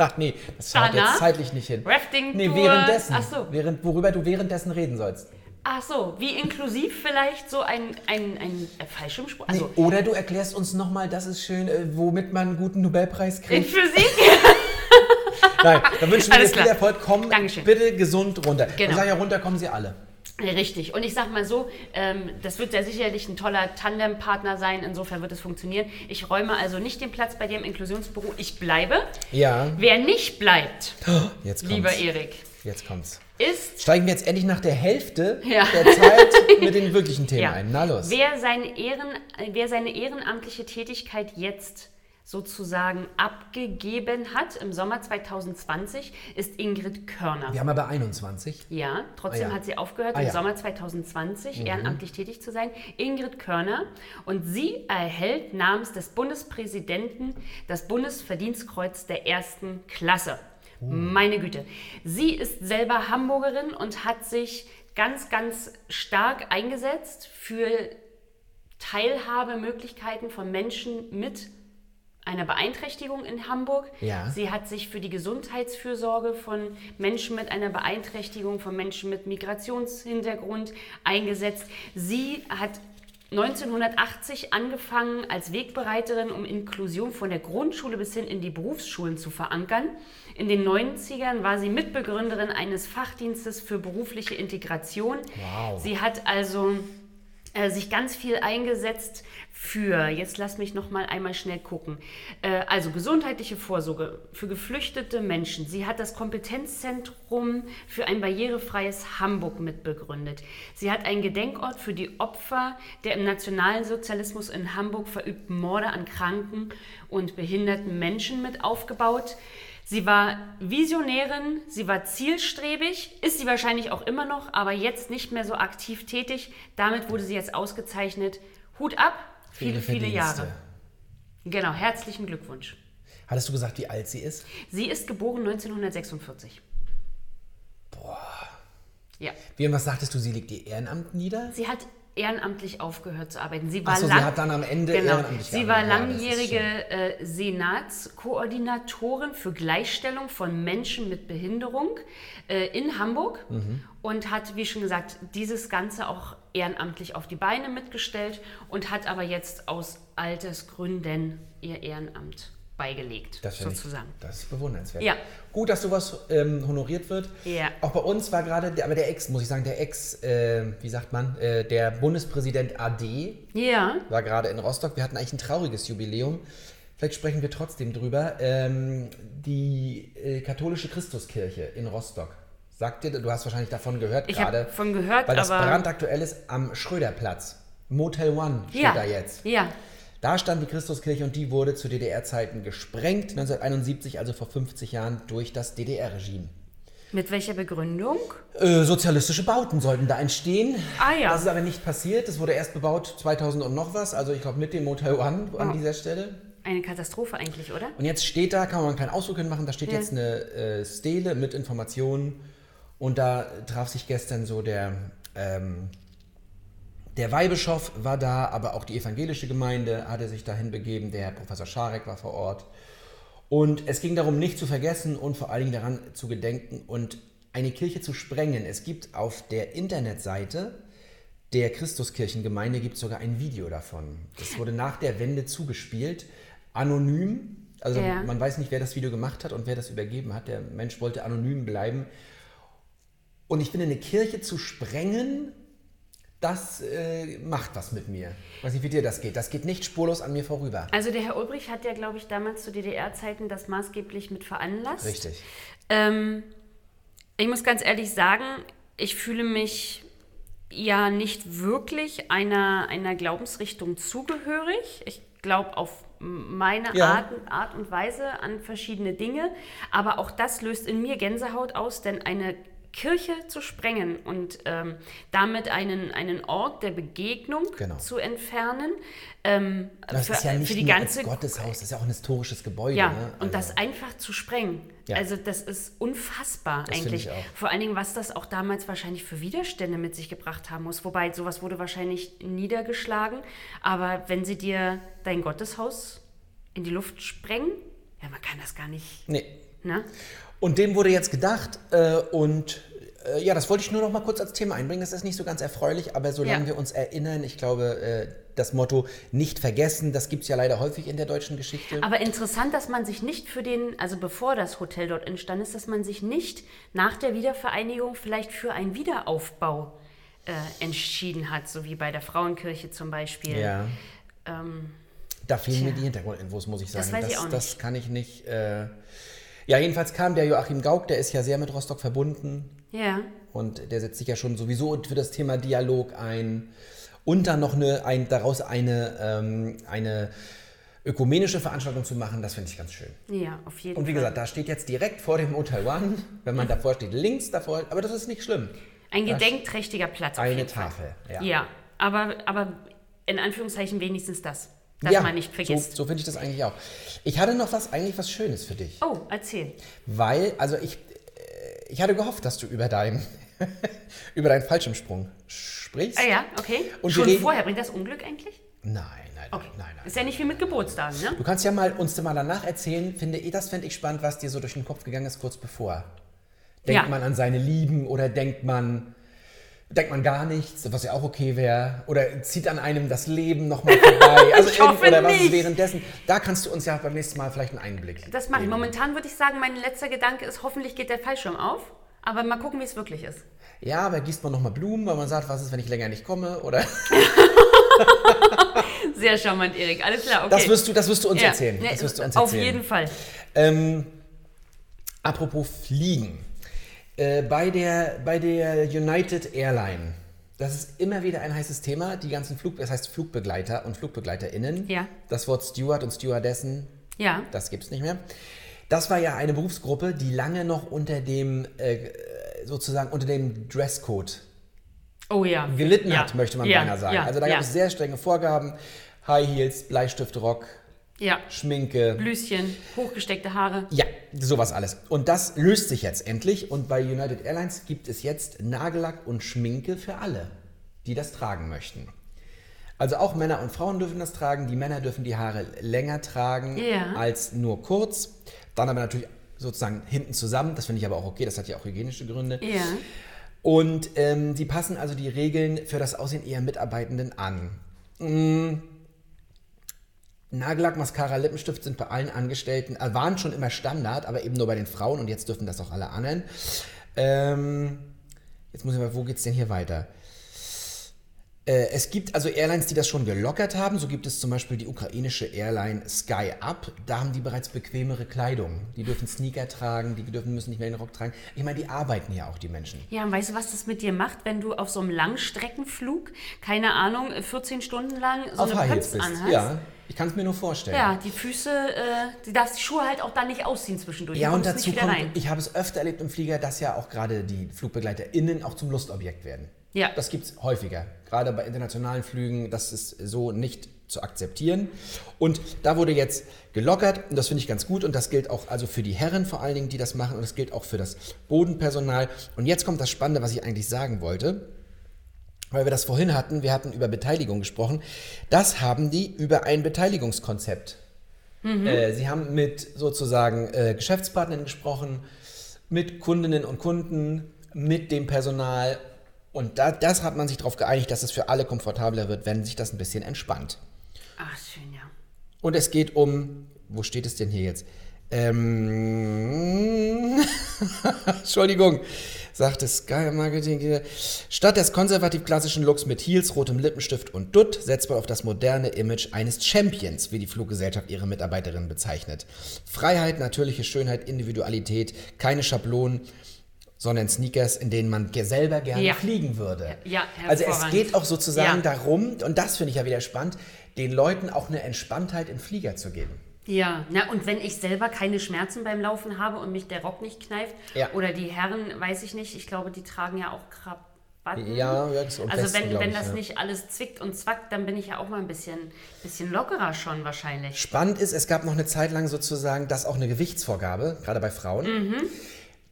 Speaker 2: Ach nee, das schaut jetzt zeitlich nicht hin.
Speaker 3: Rafting
Speaker 2: Nee, währenddessen.
Speaker 3: Ach so.
Speaker 2: Während, worüber du währenddessen reden sollst.
Speaker 3: Ach so, wie inklusiv vielleicht so ein, ein, ein Fallschirmsprung?
Speaker 2: Nee,
Speaker 3: Also
Speaker 2: oder du erklärst uns nochmal, das ist schön, äh, womit man einen guten Nobelpreis
Speaker 3: in
Speaker 2: kriegt.
Speaker 3: Physik?
Speaker 2: Nein, dann wünschen wir dir viel
Speaker 3: klar.
Speaker 2: Erfolg. Komm
Speaker 3: Dankeschön.
Speaker 2: bitte gesund runter.
Speaker 3: Genau.
Speaker 2: Und sag ja, runter kommen sie alle.
Speaker 3: Richtig. Und ich sag mal so, ähm, das wird ja sicherlich ein toller Tandempartner sein. Insofern wird es funktionieren. Ich räume also nicht den Platz bei dir im Inklusionsbüro. Ich bleibe.
Speaker 2: Ja,
Speaker 3: Wer nicht bleibt,
Speaker 2: jetzt kommt's.
Speaker 3: lieber Erik,
Speaker 2: Jetzt kommt's.
Speaker 3: ist
Speaker 2: Steigen wir jetzt endlich nach der Hälfte
Speaker 3: Ja.
Speaker 2: der Zeit mit den wirklichen Themen
Speaker 3: Ja.
Speaker 2: ein. Na los.
Speaker 3: Wer seine, Ehren, äh, wer seine ehrenamtliche Tätigkeit jetzt sozusagen abgegeben hat im Sommer 2020, ist Ingrid Körner.
Speaker 2: Wir haben aber 21.
Speaker 3: Ja, trotzdem
Speaker 2: Ah, ja.
Speaker 3: hat sie aufgehört,
Speaker 2: Ah,
Speaker 3: im
Speaker 2: ja.
Speaker 3: Sommer 2020 ehrenamtlich tätig zu sein. Ingrid Körner. Und sie erhält namens des Bundespräsidenten das Bundesverdienstkreuz der ersten Klasse. Meine Güte. Sie ist selber Hamburgerin und hat sich ganz, ganz stark eingesetzt für Teilhabemöglichkeiten von Menschen mit einer Beeinträchtigung in Hamburg.
Speaker 2: Ja.
Speaker 3: Sie hat sich für die Gesundheitsfürsorge von Menschen mit einer Beeinträchtigung, von Menschen mit Migrationshintergrund eingesetzt. Sie hat 1980 angefangen als Wegbereiterin, um Inklusion von der Grundschule bis hin in die Berufsschulen zu verankern. In den 90ern war sie Mitbegründerin eines Fachdienstes für berufliche Integration.
Speaker 2: Wow.
Speaker 3: Sie hat also äh, sich ganz viel eingesetzt für, jetzt lass mich noch mal einmal schnell gucken, äh, also gesundheitliche Vorsorge für geflüchtete Menschen. Sie hat das Kompetenzzentrum für ein barrierefreies Hamburg mitbegründet. Sie hat einen Gedenkort für die Opfer der im Nationalsozialismus in Hamburg verübten Morde an kranken und behinderten Menschen mit aufgebaut. Sie war Visionärin, sie war zielstrebig, ist sie wahrscheinlich auch immer noch, aber jetzt nicht mehr so aktiv tätig. Damit wurde sie jetzt ausgezeichnet. Hut ab, viele, viele,
Speaker 2: Verdienste.
Speaker 3: Jahre. Genau, herzlichen Glückwunsch.
Speaker 2: Hattest du gesagt, wie alt sie ist?
Speaker 3: Sie ist geboren 1946.
Speaker 2: Boah.
Speaker 3: Ja.
Speaker 2: Wie und was sagtest du, sie legt ihr Ehrenamt nieder?
Speaker 3: Sie hat ehrenamtlich aufgehört zu arbeiten. Sie war
Speaker 2: Ach so, sie
Speaker 3: lang-
Speaker 2: hat dann am Ende
Speaker 3: genau,
Speaker 2: ehrenamtlich
Speaker 3: Sie war
Speaker 2: gearbeitet. Ja,
Speaker 3: langjährige äh, Senatskoordinatorin für Gleichstellung von Menschen mit Behinderung äh, in Hamburg
Speaker 2: Mhm.
Speaker 3: und hat, wie schon gesagt, dieses Ganze auch ehrenamtlich auf die Beine mitgestellt und hat aber jetzt aus Altersgründen ihr Ehrenamt beigelegt,
Speaker 2: Das finde ich,
Speaker 3: sozusagen.
Speaker 2: das ist bewundernswert.
Speaker 3: Ja.
Speaker 2: Gut, dass sowas ähm, honoriert wird.
Speaker 3: Ja.
Speaker 2: Auch bei uns war gerade, der, aber der Ex, muss ich sagen, der Ex, äh, wie sagt man, äh, der Bundespräsident AD
Speaker 3: Ja,
Speaker 2: war gerade in Rostock. Wir hatten eigentlich ein trauriges Jubiläum. Vielleicht sprechen wir trotzdem drüber. Ähm, die äh, katholische Christuskirche in Rostock. Sagt dir, du hast wahrscheinlich davon gehört
Speaker 3: Ich
Speaker 2: gerade.
Speaker 3: von gehört,
Speaker 2: Weil das brandaktuell ist am Schröderplatz. Motel One steht
Speaker 3: ja,
Speaker 2: da jetzt.
Speaker 3: ja.
Speaker 2: Da stand die Christuskirche und die wurde zu DDR-Zeiten gesprengt, 1971, also vor 50 Jahren, durch das DDR-Regime.
Speaker 3: Mit welcher Begründung?
Speaker 2: Äh, sozialistische Bauten sollten da entstehen.
Speaker 3: Ah, ja.
Speaker 2: Das ist aber nicht passiert. Es wurde erst bebaut 2000 und noch was, also ich glaube mit dem Motel One an
Speaker 3: Oh.
Speaker 2: dieser Stelle.
Speaker 3: Eine Katastrophe eigentlich, oder?
Speaker 2: Und jetzt steht da, kann man einen kleinen Ausdruck hinmachen, da steht
Speaker 3: Ja.
Speaker 2: jetzt eine äh, Stele mit Informationen und da traf sich gestern so der, ähm, der Weihbischof war da, aber auch die evangelische Gemeinde hatte sich dahin begeben, der Herr Professor Scharek war vor Ort. Und es ging darum, nicht zu vergessen und vor allen Dingen daran zu gedenken und eine Kirche zu sprengen. Es gibt auf der Internetseite der Christuskirchengemeinde gibt sogar ein Video davon. Das wurde nach der Wende zugespielt, anonym. Also
Speaker 3: Ja.
Speaker 2: man weiß nicht, wer das Video gemacht hat und wer das übergeben hat. Der Mensch wollte anonym bleiben. Und ich finde, eine Kirche zu sprengen, das äh, macht was mit mir. weiß nicht, wie dir das geht. Das geht nicht spurlos an mir vorüber.
Speaker 3: Also der Herr Ulbrich hat ja, glaube ich, damals zu DDR-Zeiten das maßgeblich mit veranlasst.
Speaker 2: Richtig.
Speaker 3: Ähm, ich muss ganz ehrlich sagen, ich fühle mich ja nicht wirklich einer, einer Glaubensrichtung zugehörig. Ich glaube auf meine
Speaker 2: Ja.
Speaker 3: Art, Art und Weise an verschiedene Dinge. Aber auch das löst in mir Gänsehaut aus, denn eine Kirche zu sprengen und ähm, damit einen, einen Ort der Begegnung
Speaker 2: Genau.
Speaker 3: zu entfernen, ähm,
Speaker 2: Das
Speaker 3: für,
Speaker 2: ist ja nicht
Speaker 3: für die
Speaker 2: nur
Speaker 3: ganze
Speaker 2: Gotteshaus, das ist ja auch ein historisches Gebäude.
Speaker 3: ja,
Speaker 2: ne?
Speaker 3: und
Speaker 2: Also-
Speaker 3: das einfach zu sprengen.
Speaker 2: Ja.
Speaker 3: Also das ist unfassbar
Speaker 2: Das
Speaker 3: eigentlich. Vor allen Dingen, was das auch damals wahrscheinlich für Widerstände mit sich gebracht haben muss. Wobei sowas wurde wahrscheinlich niedergeschlagen. Aber wenn sie dir dein Gotteshaus in die Luft sprengen, ja, man kann das gar nicht.
Speaker 2: Nee.
Speaker 3: Ne?
Speaker 2: Und dem wurde jetzt gedacht äh, und äh, ja, das wollte ich nur noch mal kurz als Thema einbringen. Das ist nicht so ganz erfreulich, aber solange
Speaker 3: Ja.
Speaker 2: wir uns erinnern, ich glaube, äh, das Motto nicht vergessen, das gibt es ja leider häufig in der deutschen Geschichte.
Speaker 3: Aber interessant, dass man sich nicht für den, also bevor das Hotel dort entstanden ist, dass man sich nicht nach der Wiedervereinigung vielleicht für einen Wiederaufbau äh, entschieden hat, so wie bei der Frauenkirche zum Beispiel.
Speaker 2: ja.
Speaker 3: Ähm,
Speaker 2: Da fehlen mir
Speaker 3: Tja.
Speaker 2: die Hintergrundinfos, muss ich sagen.
Speaker 3: Das weiß ich
Speaker 2: das,
Speaker 3: auch nicht.
Speaker 2: das kann ich nicht. Ja, jedenfalls kam der Joachim Gauck, der ist ja sehr mit Rostock verbunden
Speaker 3: ja.
Speaker 2: und der setzt sich ja schon sowieso für das Thema Dialog ein. Und dann noch eine, ein, daraus eine, ähm, eine ökumenische Veranstaltung zu machen, das finde ich ganz schön.
Speaker 3: Ja, auf jeden
Speaker 2: Und wie
Speaker 3: Fall.
Speaker 2: gesagt, da steht jetzt direkt vor dem Hotel One, wenn man davor steht, links davor, aber das ist nicht schlimm.
Speaker 3: Ein
Speaker 2: Da
Speaker 3: gedenkträchtiger Platz.
Speaker 2: Eine
Speaker 3: Fall.
Speaker 2: Tafel, ja.
Speaker 3: Ja, aber, aber in Anführungszeichen wenigstens das. Dass
Speaker 2: ja,
Speaker 3: man nicht vergisst.
Speaker 2: So, so finde ich das eigentlich auch. Ich hatte noch was, eigentlich was Schönes für dich.
Speaker 3: Oh, erzähl.
Speaker 2: Weil, also ich, äh, ich hatte gehofft, dass du über deinen über deinen Fallschirmsprung sprichst.
Speaker 3: Ah ja, okay.
Speaker 2: Und
Speaker 3: Schon vorher, bringt das Unglück eigentlich?
Speaker 2: Nein, nein,
Speaker 3: Okay.
Speaker 2: nein, nein.
Speaker 3: Ist ja nicht wie mit Geburtstagen, ne?
Speaker 2: Du kannst ja mal uns mal danach erzählen, finde ich, das fände ich spannend, was dir so durch den Kopf gegangen ist kurz bevor. Denkt
Speaker 3: Ja.
Speaker 2: man an seine Lieben oder denkt man, denkt man gar nichts, was ja auch okay wäre? Oder zieht an einem das Leben nochmal vorbei? Also
Speaker 3: Ich hoffe
Speaker 2: oder was ist währenddessen? Da kannst du uns ja beim nächsten Mal vielleicht einen Einblick.
Speaker 3: Das mache ich.
Speaker 2: geben.
Speaker 3: Momentan würde ich sagen, mein letzter Gedanke ist, hoffentlich geht der Fallschirm auf. Aber mal gucken, wie es wirklich ist.
Speaker 2: Ja, aber gießt man nochmal Blumen, weil man sagt, was ist, wenn ich länger nicht komme? Oder
Speaker 3: Sehr charmant, Erik. Alles klar, okay.
Speaker 2: Das wirst du, das wirst du uns
Speaker 3: Ja,
Speaker 2: erzählen. Das wirst du uns
Speaker 3: Auf
Speaker 2: erzählen.
Speaker 3: jeden Fall.
Speaker 2: Ähm, apropos Fliegen. Äh, bei, der, bei der United Airline, das ist immer wieder ein heißes Thema, die ganzen Flug, das heißt Flugbegleiter und FlugbegleiterInnen.
Speaker 3: Ja.
Speaker 2: Das Wort Steward und Stewardessen,
Speaker 3: Ja.
Speaker 2: das gibt es nicht mehr. Das war ja eine Berufsgruppe, die lange noch unter dem, äh, sozusagen unter dem Dresscode
Speaker 3: Oh ja.
Speaker 2: gelitten
Speaker 3: ja.
Speaker 2: hat, möchte man
Speaker 3: ja.
Speaker 2: beinahe sagen. Also da gab es sehr strenge Vorgaben. High Heels, Bleistiftrock,
Speaker 3: Ja.
Speaker 2: Schminke.
Speaker 3: Blüschen, hochgesteckte Haare.
Speaker 2: Ja, sowas alles. Und das löst sich jetzt endlich. Und bei United Airlines gibt es jetzt Nagellack und Schminke für alle, die das tragen möchten. Also auch Männer und Frauen dürfen das tragen. Die Männer dürfen die Haare länger tragen
Speaker 3: Ja.
Speaker 2: als nur kurz. Dann aber natürlich sozusagen hinten zusammen. Das finde ich aber auch okay. Das hat ja auch hygienische Gründe.
Speaker 3: Ja.
Speaker 2: Und ähm, die passen also die Regeln für das Aussehen ihrer Mitarbeitenden an. Mm. Nagellack, Mascara, Lippenstift sind bei allen Angestellten, äh, waren schon immer Standard, aber eben nur bei den Frauen und jetzt dürfen das auch alle anderen. Ähm, jetzt muss ich mal, wo geht's denn hier weiter? Äh, es gibt also Airlines, die das schon gelockert haben. So gibt es zum Beispiel die ukrainische Airline Sky Up. Da haben die bereits bequemere Kleidung. Die dürfen Sneaker tragen, die dürfen, müssen nicht mehr den Rock tragen. Ich meine, die arbeiten ja auch, die Menschen.
Speaker 3: Ja, und weißt du, was das mit dir macht, wenn du auf so einem Langstreckenflug, keine Ahnung, 14 Stunden lang so
Speaker 2: auf
Speaker 3: eine
Speaker 2: bist.
Speaker 3: anhast?
Speaker 2: Ja, ich kann es mir nur vorstellen.
Speaker 3: Ja, die Füße, äh, du darfst die Schuhe halt auch dann nicht ausziehen zwischendurch.
Speaker 2: Ja, und dazu kommt,
Speaker 3: rein.
Speaker 2: ich habe es öfter erlebt im Flieger, dass ja auch gerade die FlugbegleiterInnen auch zum Lustobjekt werden.
Speaker 3: Ja.
Speaker 2: Das gibt es häufiger. Gerade bei internationalen Flügen, das ist so nicht zu akzeptieren. Und da wurde jetzt gelockert und das finde ich ganz gut und das gilt auch also für die Herren vor allen Dingen, die das machen und das gilt auch für das Bodenpersonal. Und jetzt kommt das Spannende, was ich eigentlich sagen wollte. Weil wir das vorhin hatten, wir hatten über Beteiligung gesprochen. Das haben die über ein Beteiligungskonzept. Äh, sie haben mit sozusagen äh, Geschäftspartnern gesprochen, mit Kundinnen und Kunden, mit dem Personal. Und da, das hat man sich darauf geeinigt, dass es für alle komfortabler wird, wenn sich das ein bisschen entspannt.
Speaker 3: Ach, schön, ja.
Speaker 2: Und es geht um, wo steht es denn hier jetzt? Ähm, Entschuldigung, sagte Sky Marketing. Statt des konservativ klassischen Looks mit Heels, rotem Lippenstift und Dutt setzt man auf das moderne Image eines Champions, wie die Fluggesellschaft ihre Mitarbeiterinnen bezeichnet. Freiheit, natürliche Schönheit, Individualität, keine Schablonen, sondern Sneakers, in denen man selber gerne
Speaker 3: Ja.
Speaker 2: fliegen würde.
Speaker 3: Ja,
Speaker 2: also es geht auch sozusagen
Speaker 3: Ja.
Speaker 2: darum, und das finde ich ja wieder spannend, den Leuten auch eine Entspanntheit im Flieger zu geben.
Speaker 3: Ja, na und wenn ich selber keine Schmerzen beim Laufen habe und mich der Rock nicht kneift,
Speaker 2: Ja.
Speaker 3: oder die Herren, weiß ich nicht, ich glaube, die tragen ja auch Krawatten.
Speaker 2: Ja, das am
Speaker 3: Also
Speaker 2: besten,
Speaker 3: wenn, wenn
Speaker 2: ich,
Speaker 3: das
Speaker 2: ja.
Speaker 3: nicht alles zwickt und zwackt, dann bin ich ja auch mal ein bisschen, bisschen lockerer schon wahrscheinlich.
Speaker 2: Spannend ist, es gab noch eine Zeit lang sozusagen das auch eine Gewichtsvorgabe, gerade bei Frauen.
Speaker 3: Mhm.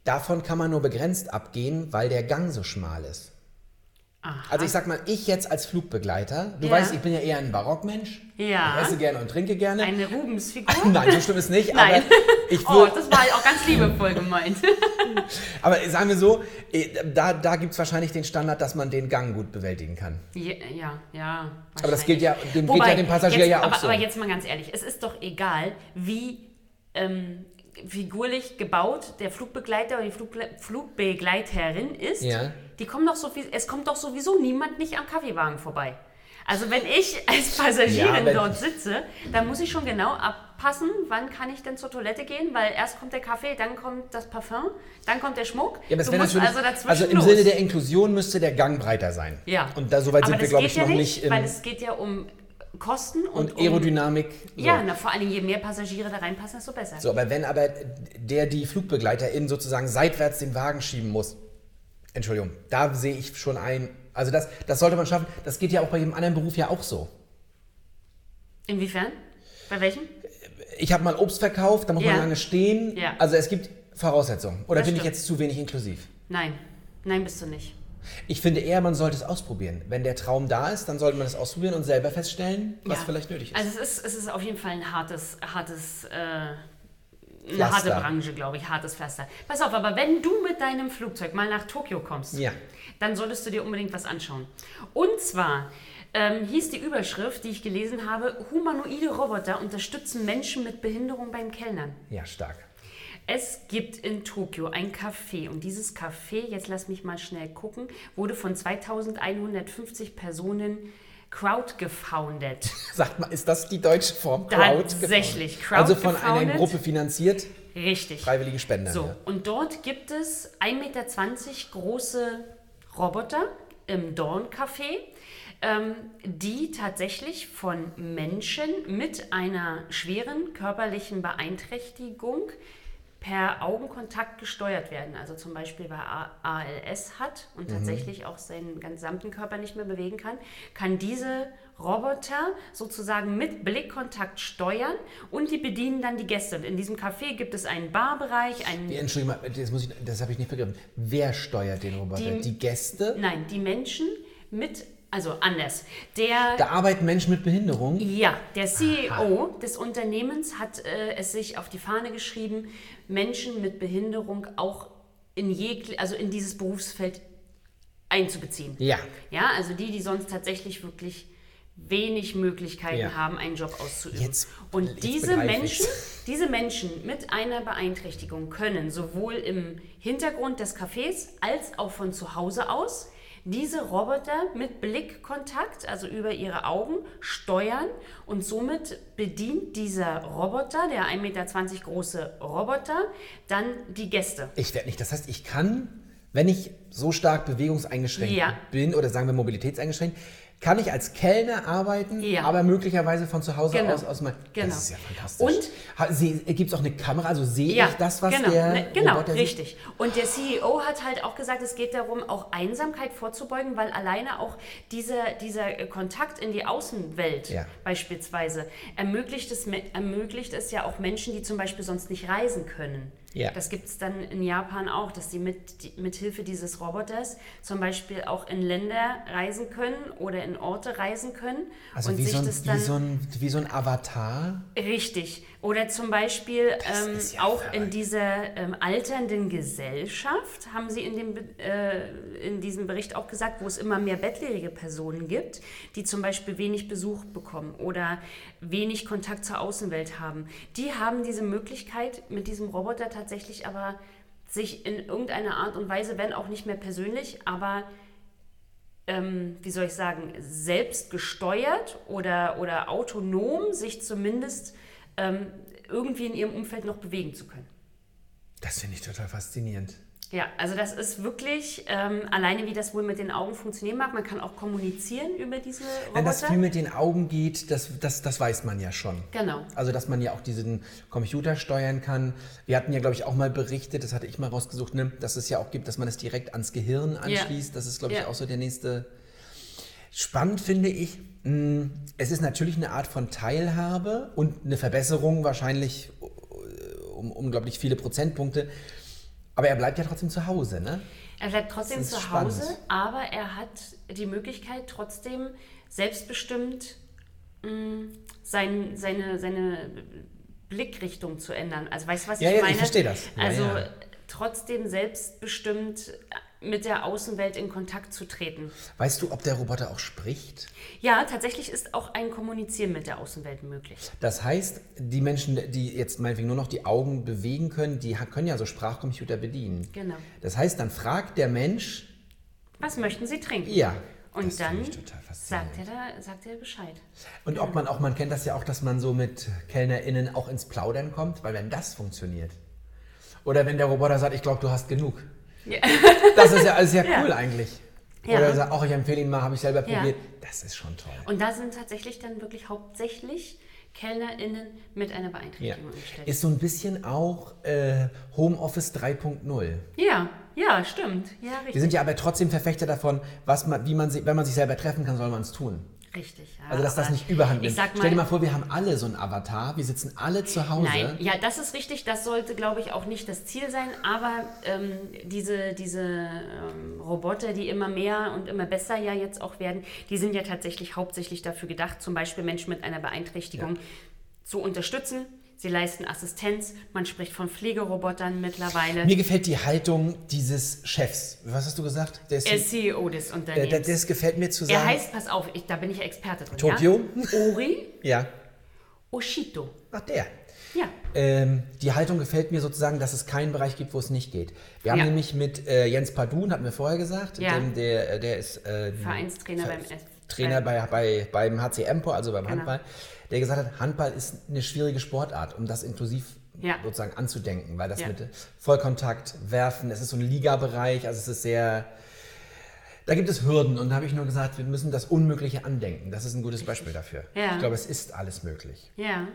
Speaker 2: Davon kann man nur begrenzt abgehen, weil der Gang so schmal ist.
Speaker 3: Aha.
Speaker 2: Also ich sag mal, ich jetzt als Flugbegleiter, du
Speaker 3: Ja.
Speaker 2: weißt, ich bin ja eher ein Barockmensch.
Speaker 3: Ja.
Speaker 2: Ich esse gerne und trinke gerne.
Speaker 3: Eine Rubensfigur?
Speaker 2: Nein, so schlimm ist nicht,
Speaker 3: Nein.
Speaker 2: aber ich
Speaker 3: Oh, das war auch ganz liebevoll gemeint.
Speaker 2: aber sagen wir so, eh, da, da gibt es wahrscheinlich den Standard, dass man den Gang gut bewältigen kann.
Speaker 3: Ja, ja, ja.
Speaker 2: Aber das gilt ja- dem geht ja dem Passagier
Speaker 3: jetzt,
Speaker 2: ja auch
Speaker 3: aber,
Speaker 2: so.
Speaker 3: Aber jetzt mal ganz ehrlich, es ist doch egal, wie ähm, figurlich gebaut der Flugbegleiter oder die Flugle Flugbegleiterin ist.
Speaker 2: Ja.
Speaker 3: Die kommen doch so, es kommt doch sowieso niemand nicht am Kaffeewagen vorbei. Also wenn ich als Passagierin
Speaker 2: Ja,
Speaker 3: dort sitze, dann muss ich schon genau abpassen, wann kann ich denn zur Toilette gehen, weil erst kommt der Kaffee, dann kommt das Parfum, dann kommt der Schmuck.
Speaker 2: Ja,
Speaker 3: also
Speaker 2: also im
Speaker 3: los.
Speaker 2: Sinne der Inklusion müsste der Gang breiter sein.
Speaker 3: Ja.
Speaker 2: Und da soweit sind wir, glaube ich,
Speaker 3: ja
Speaker 2: noch nicht. im,
Speaker 3: weil es geht ja um Kosten und,
Speaker 2: und
Speaker 3: um,
Speaker 2: Aerodynamik. So.
Speaker 3: Ja, na, vor allem je mehr Passagiere da reinpassen, desto besser.
Speaker 2: So, aber wenn aber der die Flugbegleiterin sozusagen seitwärts den Wagen schieben muss, Entschuldigung, da sehe ich schon ein, also das, das sollte man schaffen. Das geht ja auch bei jedem anderen Beruf ja auch so.
Speaker 3: Inwiefern? Bei welchem?
Speaker 2: Ich habe mal Obst verkauft, da muss
Speaker 3: Ja.
Speaker 2: man lange stehen.
Speaker 3: Ja.
Speaker 2: Also es gibt Voraussetzungen. Oder
Speaker 3: Das
Speaker 2: bin ich
Speaker 3: stimmt.
Speaker 2: jetzt zu wenig inklusiv?
Speaker 3: Nein. Nein, bist du nicht.
Speaker 2: Ich finde eher, man sollte es ausprobieren. Wenn der Traum da ist, dann sollte man es ausprobieren und selber feststellen, was
Speaker 3: Ja.
Speaker 2: vielleicht nötig ist.
Speaker 3: Also es ist, es ist auf jeden Fall ein hartes, hartes, äh, eine harte Branche, glaube ich, hartes Pflaster. Pass auf, aber wenn du mit deinem Flugzeug mal nach Tokio kommst,
Speaker 2: Ja.
Speaker 3: dann solltest du dir unbedingt was anschauen. Und zwar ähm, hieß die Überschrift, die ich gelesen habe, humanoide Roboter unterstützen Menschen mit Behinderung beim Kellnern.
Speaker 2: ja, stark.
Speaker 3: Es gibt in Tokio ein Café und dieses Café, jetzt lass mich mal schnell gucken, wurde von 2150 Personen crowdgefounded.
Speaker 2: Sagt mal, ist das die deutsche Form? Crowd
Speaker 3: Tatsächlich,
Speaker 2: gefounded? Also von einer
Speaker 3: crowdgefounded.
Speaker 2: Gruppe finanziert,
Speaker 3: Richtig.
Speaker 2: freiwillige Spender.
Speaker 3: So,
Speaker 2: ja.
Speaker 3: und dort gibt es 1,20 Meter große Roboter im Dawn-Café, ähm, die tatsächlich von Menschen mit einer schweren körperlichen Beeinträchtigung per Augenkontakt gesteuert werden. Also zum Beispiel, wer ALS hat und tatsächlich auch seinen gesamten Körper nicht mehr bewegen kann, kann diese Roboter sozusagen mit Blickkontakt steuern und die bedienen dann die Gäste. Und in diesem Café gibt es einen Barbereich, einen
Speaker 2: Entschuldigung, das, muss ich, das habe ich nicht begriffen. Wer steuert den Roboter?
Speaker 3: Die-
Speaker 2: Die, Gäste?
Speaker 3: Nein, die Menschen mit, also anders. Der,
Speaker 2: Da arbeiten Menschen mit Behinderung.
Speaker 3: ja, der CEO des Unternehmens hat äh, es sich auf die Fahne geschrieben, Menschen mit Behinderung auch in jegle, also in dieses Berufsfeld einzubeziehen.
Speaker 2: Ja.
Speaker 3: Ja, also die, die sonst tatsächlich wirklich wenig Möglichkeiten
Speaker 2: Ja.
Speaker 3: haben, einen Job auszuüben.
Speaker 2: Jetzt-
Speaker 3: und
Speaker 2: jetzt
Speaker 3: diese Menschen, diese Menschen mit einer Beeinträchtigung können sowohl im Hintergrund des Cafés als auch von zu Hause aus diese Roboter mit Blickkontakt, also über ihre Augen, steuern und somit bedient dieser Roboter, der 1,20 Meter große Roboter, dann die Gäste.
Speaker 2: Ich werde nicht. Das heißt, ich kann, wenn ich so stark bewegungseingeschränkt
Speaker 3: Ja.
Speaker 2: bin oder sagen wir mobilitätseingeschränkt, kann ich als Kellner arbeiten,
Speaker 3: Ja.
Speaker 2: aber möglicherweise von zu Hause
Speaker 3: Genau.
Speaker 2: aus aus mein,
Speaker 3: Genau.
Speaker 2: Das ist ja fantastisch.
Speaker 3: Und-
Speaker 2: gibt es auch eine Kamera, also sehe
Speaker 3: Ja,
Speaker 2: ich das, was
Speaker 3: genau,
Speaker 2: der
Speaker 3: ne, genau,
Speaker 2: Roboter sieht?
Speaker 3: richtig. Und der CEO hat halt auch gesagt, es geht darum, auch Einsamkeit vorzubeugen, weil alleine auch dieser, dieser Kontakt in die Außenwelt
Speaker 2: Ja.
Speaker 3: beispielsweise ermöglicht es, ermöglicht es ja auch Menschen, die zum Beispiel sonst nicht reisen können.
Speaker 2: Ja.
Speaker 3: Das gibt es dann in Japan auch, dass die mit, die, mit Hilfe dieses Roboters zum Beispiel auch in Länder reisen können oder in Orte reisen können
Speaker 2: Also
Speaker 3: und
Speaker 2: wie
Speaker 3: sich
Speaker 2: so, ein,
Speaker 3: das
Speaker 2: wie,
Speaker 3: dann
Speaker 2: so ein, wie so ein Avatar.
Speaker 3: Richtig. Oder zum Beispiel ähm,
Speaker 2: ja
Speaker 3: auch
Speaker 2: verrückt.
Speaker 3: in dieser ähm, alternden Gesellschaft, haben Sie in, dem, äh, in diesem Bericht auch gesagt, wo es immer mehr bettlägerige Personen gibt, die zum Beispiel wenig Besuch bekommen oder wenig Kontakt zur Außenwelt haben. Die haben diese Möglichkeit mit diesem Roboter tatsächlich aber sich in irgendeiner Art und Weise, wenn auch nicht mehr persönlich, aber ähm, wie soll ich sagen, selbst gesteuert oder, oder autonom sich zumindest ähm, irgendwie in ihrem Umfeld noch bewegen zu können.
Speaker 2: Das finde ich total faszinierend.
Speaker 3: Ja, also das ist wirklich, ähm, alleine wie das wohl mit den Augen funktionieren mag, man kann auch kommunizieren über diese
Speaker 2: Wenn das
Speaker 3: Roboter.
Speaker 2: viel mit den Augen geht, das, das, das weiß man ja schon.
Speaker 3: Genau.
Speaker 2: Also, dass man ja auch diesen Computer steuern kann. Wir hatten ja, glaube ich, auch mal berichtet, das hatte ich mal rausgesucht, ne, dass es ja auch gibt, dass man es direkt ans Gehirn anschließt. Das ist, glaube ich,
Speaker 3: Ja.
Speaker 2: auch so der nächste. Spannend finde ich, es ist natürlich eine Art von Teilhabe und eine Verbesserung, wahrscheinlich äh, um unglaublich viele Prozentpunkte. Aber er bleibt ja trotzdem zu Hause, ne?
Speaker 3: Er bleibt trotzdem zu
Speaker 2: spannend.
Speaker 3: Hause, aber er hat die Möglichkeit, trotzdem selbstbestimmt mh, sein, seine, seine Blickrichtung zu ändern. Also weißt du, was
Speaker 2: Ja,
Speaker 3: ich
Speaker 2: ja, ich
Speaker 3: meine?
Speaker 2: verstehe das. Ja,
Speaker 3: also
Speaker 2: ja.
Speaker 3: trotzdem selbstbestimmt mit der Außenwelt in Kontakt zu treten.
Speaker 2: Weißt du, ob der Roboter auch spricht?
Speaker 3: Ja, tatsächlich ist auch ein Kommunizieren mit der Außenwelt möglich.
Speaker 2: Das heißt, die Menschen, die jetzt meinetwegen nur noch die Augen bewegen können, die können ja so Sprachcomputer bedienen.
Speaker 3: Genau.
Speaker 2: Das heißt, dann fragt der Mensch,
Speaker 3: Was möchten Sie trinken?
Speaker 2: ja.
Speaker 3: Und
Speaker 2: das
Speaker 3: dann sagt er, da, sagt er Bescheid.
Speaker 2: Und ob man auch, man kennt das ja auch, dass man so mit KellnerInnen auch ins Plaudern kommt, weil wenn das funktioniert. Oder wenn der Roboter sagt, ich glaube, du hast genug.
Speaker 3: Ja.
Speaker 2: Das ist ja alles sehr
Speaker 3: Ja.
Speaker 2: cool eigentlich.
Speaker 3: Ja.
Speaker 2: Oder sagt, auch ich empfehle ihn mal, habe ich selber
Speaker 3: Ja.
Speaker 2: probiert. Das ist schon toll.
Speaker 3: Und da sind tatsächlich dann wirklich hauptsächlich KellnerInnen mit einer
Speaker 2: Ja.
Speaker 3: Beeinträchtigung angestellt.
Speaker 2: Ist so ein bisschen auch äh, Homeoffice 3.0.
Speaker 3: Ja, ja, stimmt. Ja, richtig.
Speaker 2: Wir sind ja aber trotzdem Verfechter davon, was man, wie man, si- wenn man sich selber treffen kann, soll man es tun.
Speaker 3: Richtig. Ja,
Speaker 2: Also dass das nicht überhand nimmt. Stell dir
Speaker 3: mal,
Speaker 2: vor, wir haben alle so einen Avatar, wir sitzen alle zu Hause.
Speaker 3: Nein, ja, das ist richtig. Das sollte, glaube ich, auch nicht das Ziel sein. Aber ähm, diese, diese ähm, Roboter, die immer mehr und immer besser ja jetzt auch werden, die sind ja tatsächlich hauptsächlich dafür gedacht, zum Beispiel Menschen mit einer Beeinträchtigung zu unterstützen. Sie leisten Assistenz. Man spricht von Pflegerobotern mittlerweile.
Speaker 2: Mir gefällt die Haltung dieses Chefs. Was hast du gesagt? Der
Speaker 3: er ist CEO des
Speaker 2: äh,
Speaker 3: Unternehmens.
Speaker 2: der- das gefällt mir zu
Speaker 3: er
Speaker 2: sagen.
Speaker 3: heißt, pass auf, ich, da bin ich Experte drin.
Speaker 2: Tokio?
Speaker 3: Ja? Ori
Speaker 2: Ja.
Speaker 3: Oshito.
Speaker 2: Ach, der.
Speaker 3: Ja.
Speaker 2: Ähm, die Haltung gefällt mir sozusagen, dass es keinen Bereich gibt, wo es nicht geht. Wir haben
Speaker 3: Ja.
Speaker 2: nämlich mit äh, Jens Padun, hatten wir vorher gesagt,
Speaker 3: Ja.
Speaker 2: dem, der, der ist äh,
Speaker 3: Vereinstrainer
Speaker 2: Ver-
Speaker 3: beim
Speaker 2: Trainer bei, bei, beim HC Empor, also beim
Speaker 3: Genau.
Speaker 2: Handball, der gesagt hat, Handball ist eine schwierige Sportart, um das inklusiv
Speaker 3: Ja.
Speaker 2: sozusagen anzudenken, weil das
Speaker 3: Ja.
Speaker 2: mit Vollkontakt, Werfen, es ist so ein Ligabereich, also es ist sehr, da gibt es Hürden und da habe ich nur gesagt, wir müssen das Unmögliche andenken. Das ist ein gutes Beispiel dafür.
Speaker 3: Ja.
Speaker 2: Ich glaube, es ist alles möglich.
Speaker 3: Ja,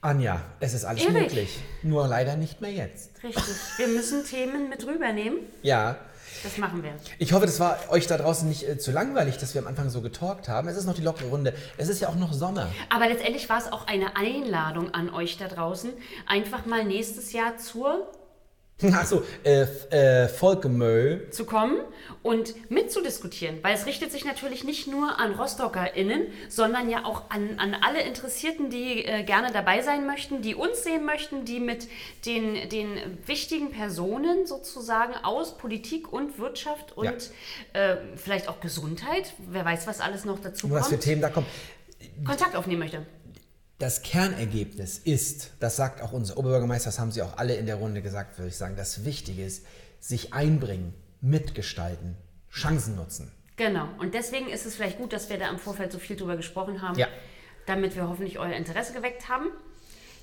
Speaker 2: Anja, es ist alles
Speaker 3: Erik.
Speaker 2: möglich, nur leider nicht mehr jetzt.
Speaker 3: richtig. Wir müssen Themen mit rübernehmen.
Speaker 2: Ja,
Speaker 3: Das machen wir.
Speaker 2: Ich hoffe, das war euch da draußen nicht äh, zu langweilig, dass wir am Anfang so getalkt haben. Es ist noch die lockere Runde. Es ist ja auch noch Sommer.
Speaker 3: Aber letztendlich war es auch eine Einladung an euch da draußen, einfach mal nächstes Jahr zur
Speaker 2: Achso, äh, äh, Volkemö.
Speaker 3: zu kommen und mitzudiskutieren, weil es richtet sich natürlich nicht nur an RostockerInnen, sondern ja auch an, an alle Interessierten, die äh, gerne dabei sein möchten, die uns sehen möchten, die mit den, den wichtigen Personen sozusagen aus Politik und Wirtschaft und äh, vielleicht auch Gesundheit, wer weiß, was alles noch dazu
Speaker 2: Was für
Speaker 3: kommt,
Speaker 2: Themen da kommen.
Speaker 3: Kontakt aufnehmen möchte.
Speaker 2: Das Kernergebnis ist, das sagt auch unser Oberbürgermeister, das haben sie auch alle in der Runde gesagt, würde ich sagen, das Wichtige ist, sich einbringen, mitgestalten, Chancen nutzen.
Speaker 3: Genau. Und deswegen ist es vielleicht gut, dass wir da im Vorfeld so viel drüber gesprochen haben,
Speaker 2: Ja.
Speaker 3: damit wir hoffentlich euer Interesse geweckt haben.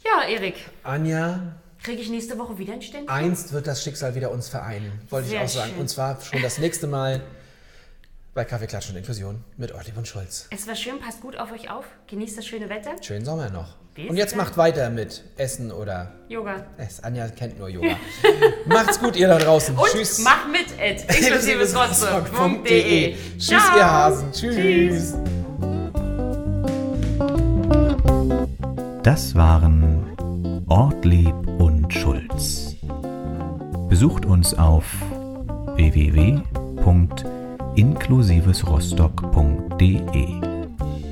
Speaker 3: Ja, Erik,
Speaker 2: Anja,
Speaker 3: kriege ich nächste Woche wieder ein Ständchen?
Speaker 2: einst wird das Schicksal wieder uns vereinen, wollte ich
Speaker 3: Sehr
Speaker 2: auch sagen.
Speaker 3: schön.
Speaker 2: Und zwar schon das nächste Mal bei Kaffee, Klatsch und Inklusion mit Ortlieb und Schulz.
Speaker 3: Es war schön, passt gut auf euch auf, genießt das schöne Wetter.
Speaker 2: Schönen Sommer noch.
Speaker 3: Bis
Speaker 2: Und jetzt
Speaker 3: dann.
Speaker 2: macht weiter mit Essen oder
Speaker 3: Yoga.
Speaker 2: Es, Anja kennt nur Yoga. Macht's gut, ihr da draußen.
Speaker 3: Und
Speaker 2: Tschüss.
Speaker 3: mach mit at inklusivesrostock.de.
Speaker 2: Tschüss, ihr Hasen. Tschüss.
Speaker 1: Das waren Ortlieb und Schulz. Besucht uns auf www.inklusivesrostock.de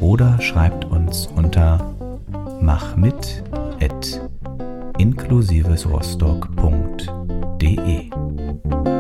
Speaker 1: oder schreibt uns unter machmit@inklusivesrostock.de.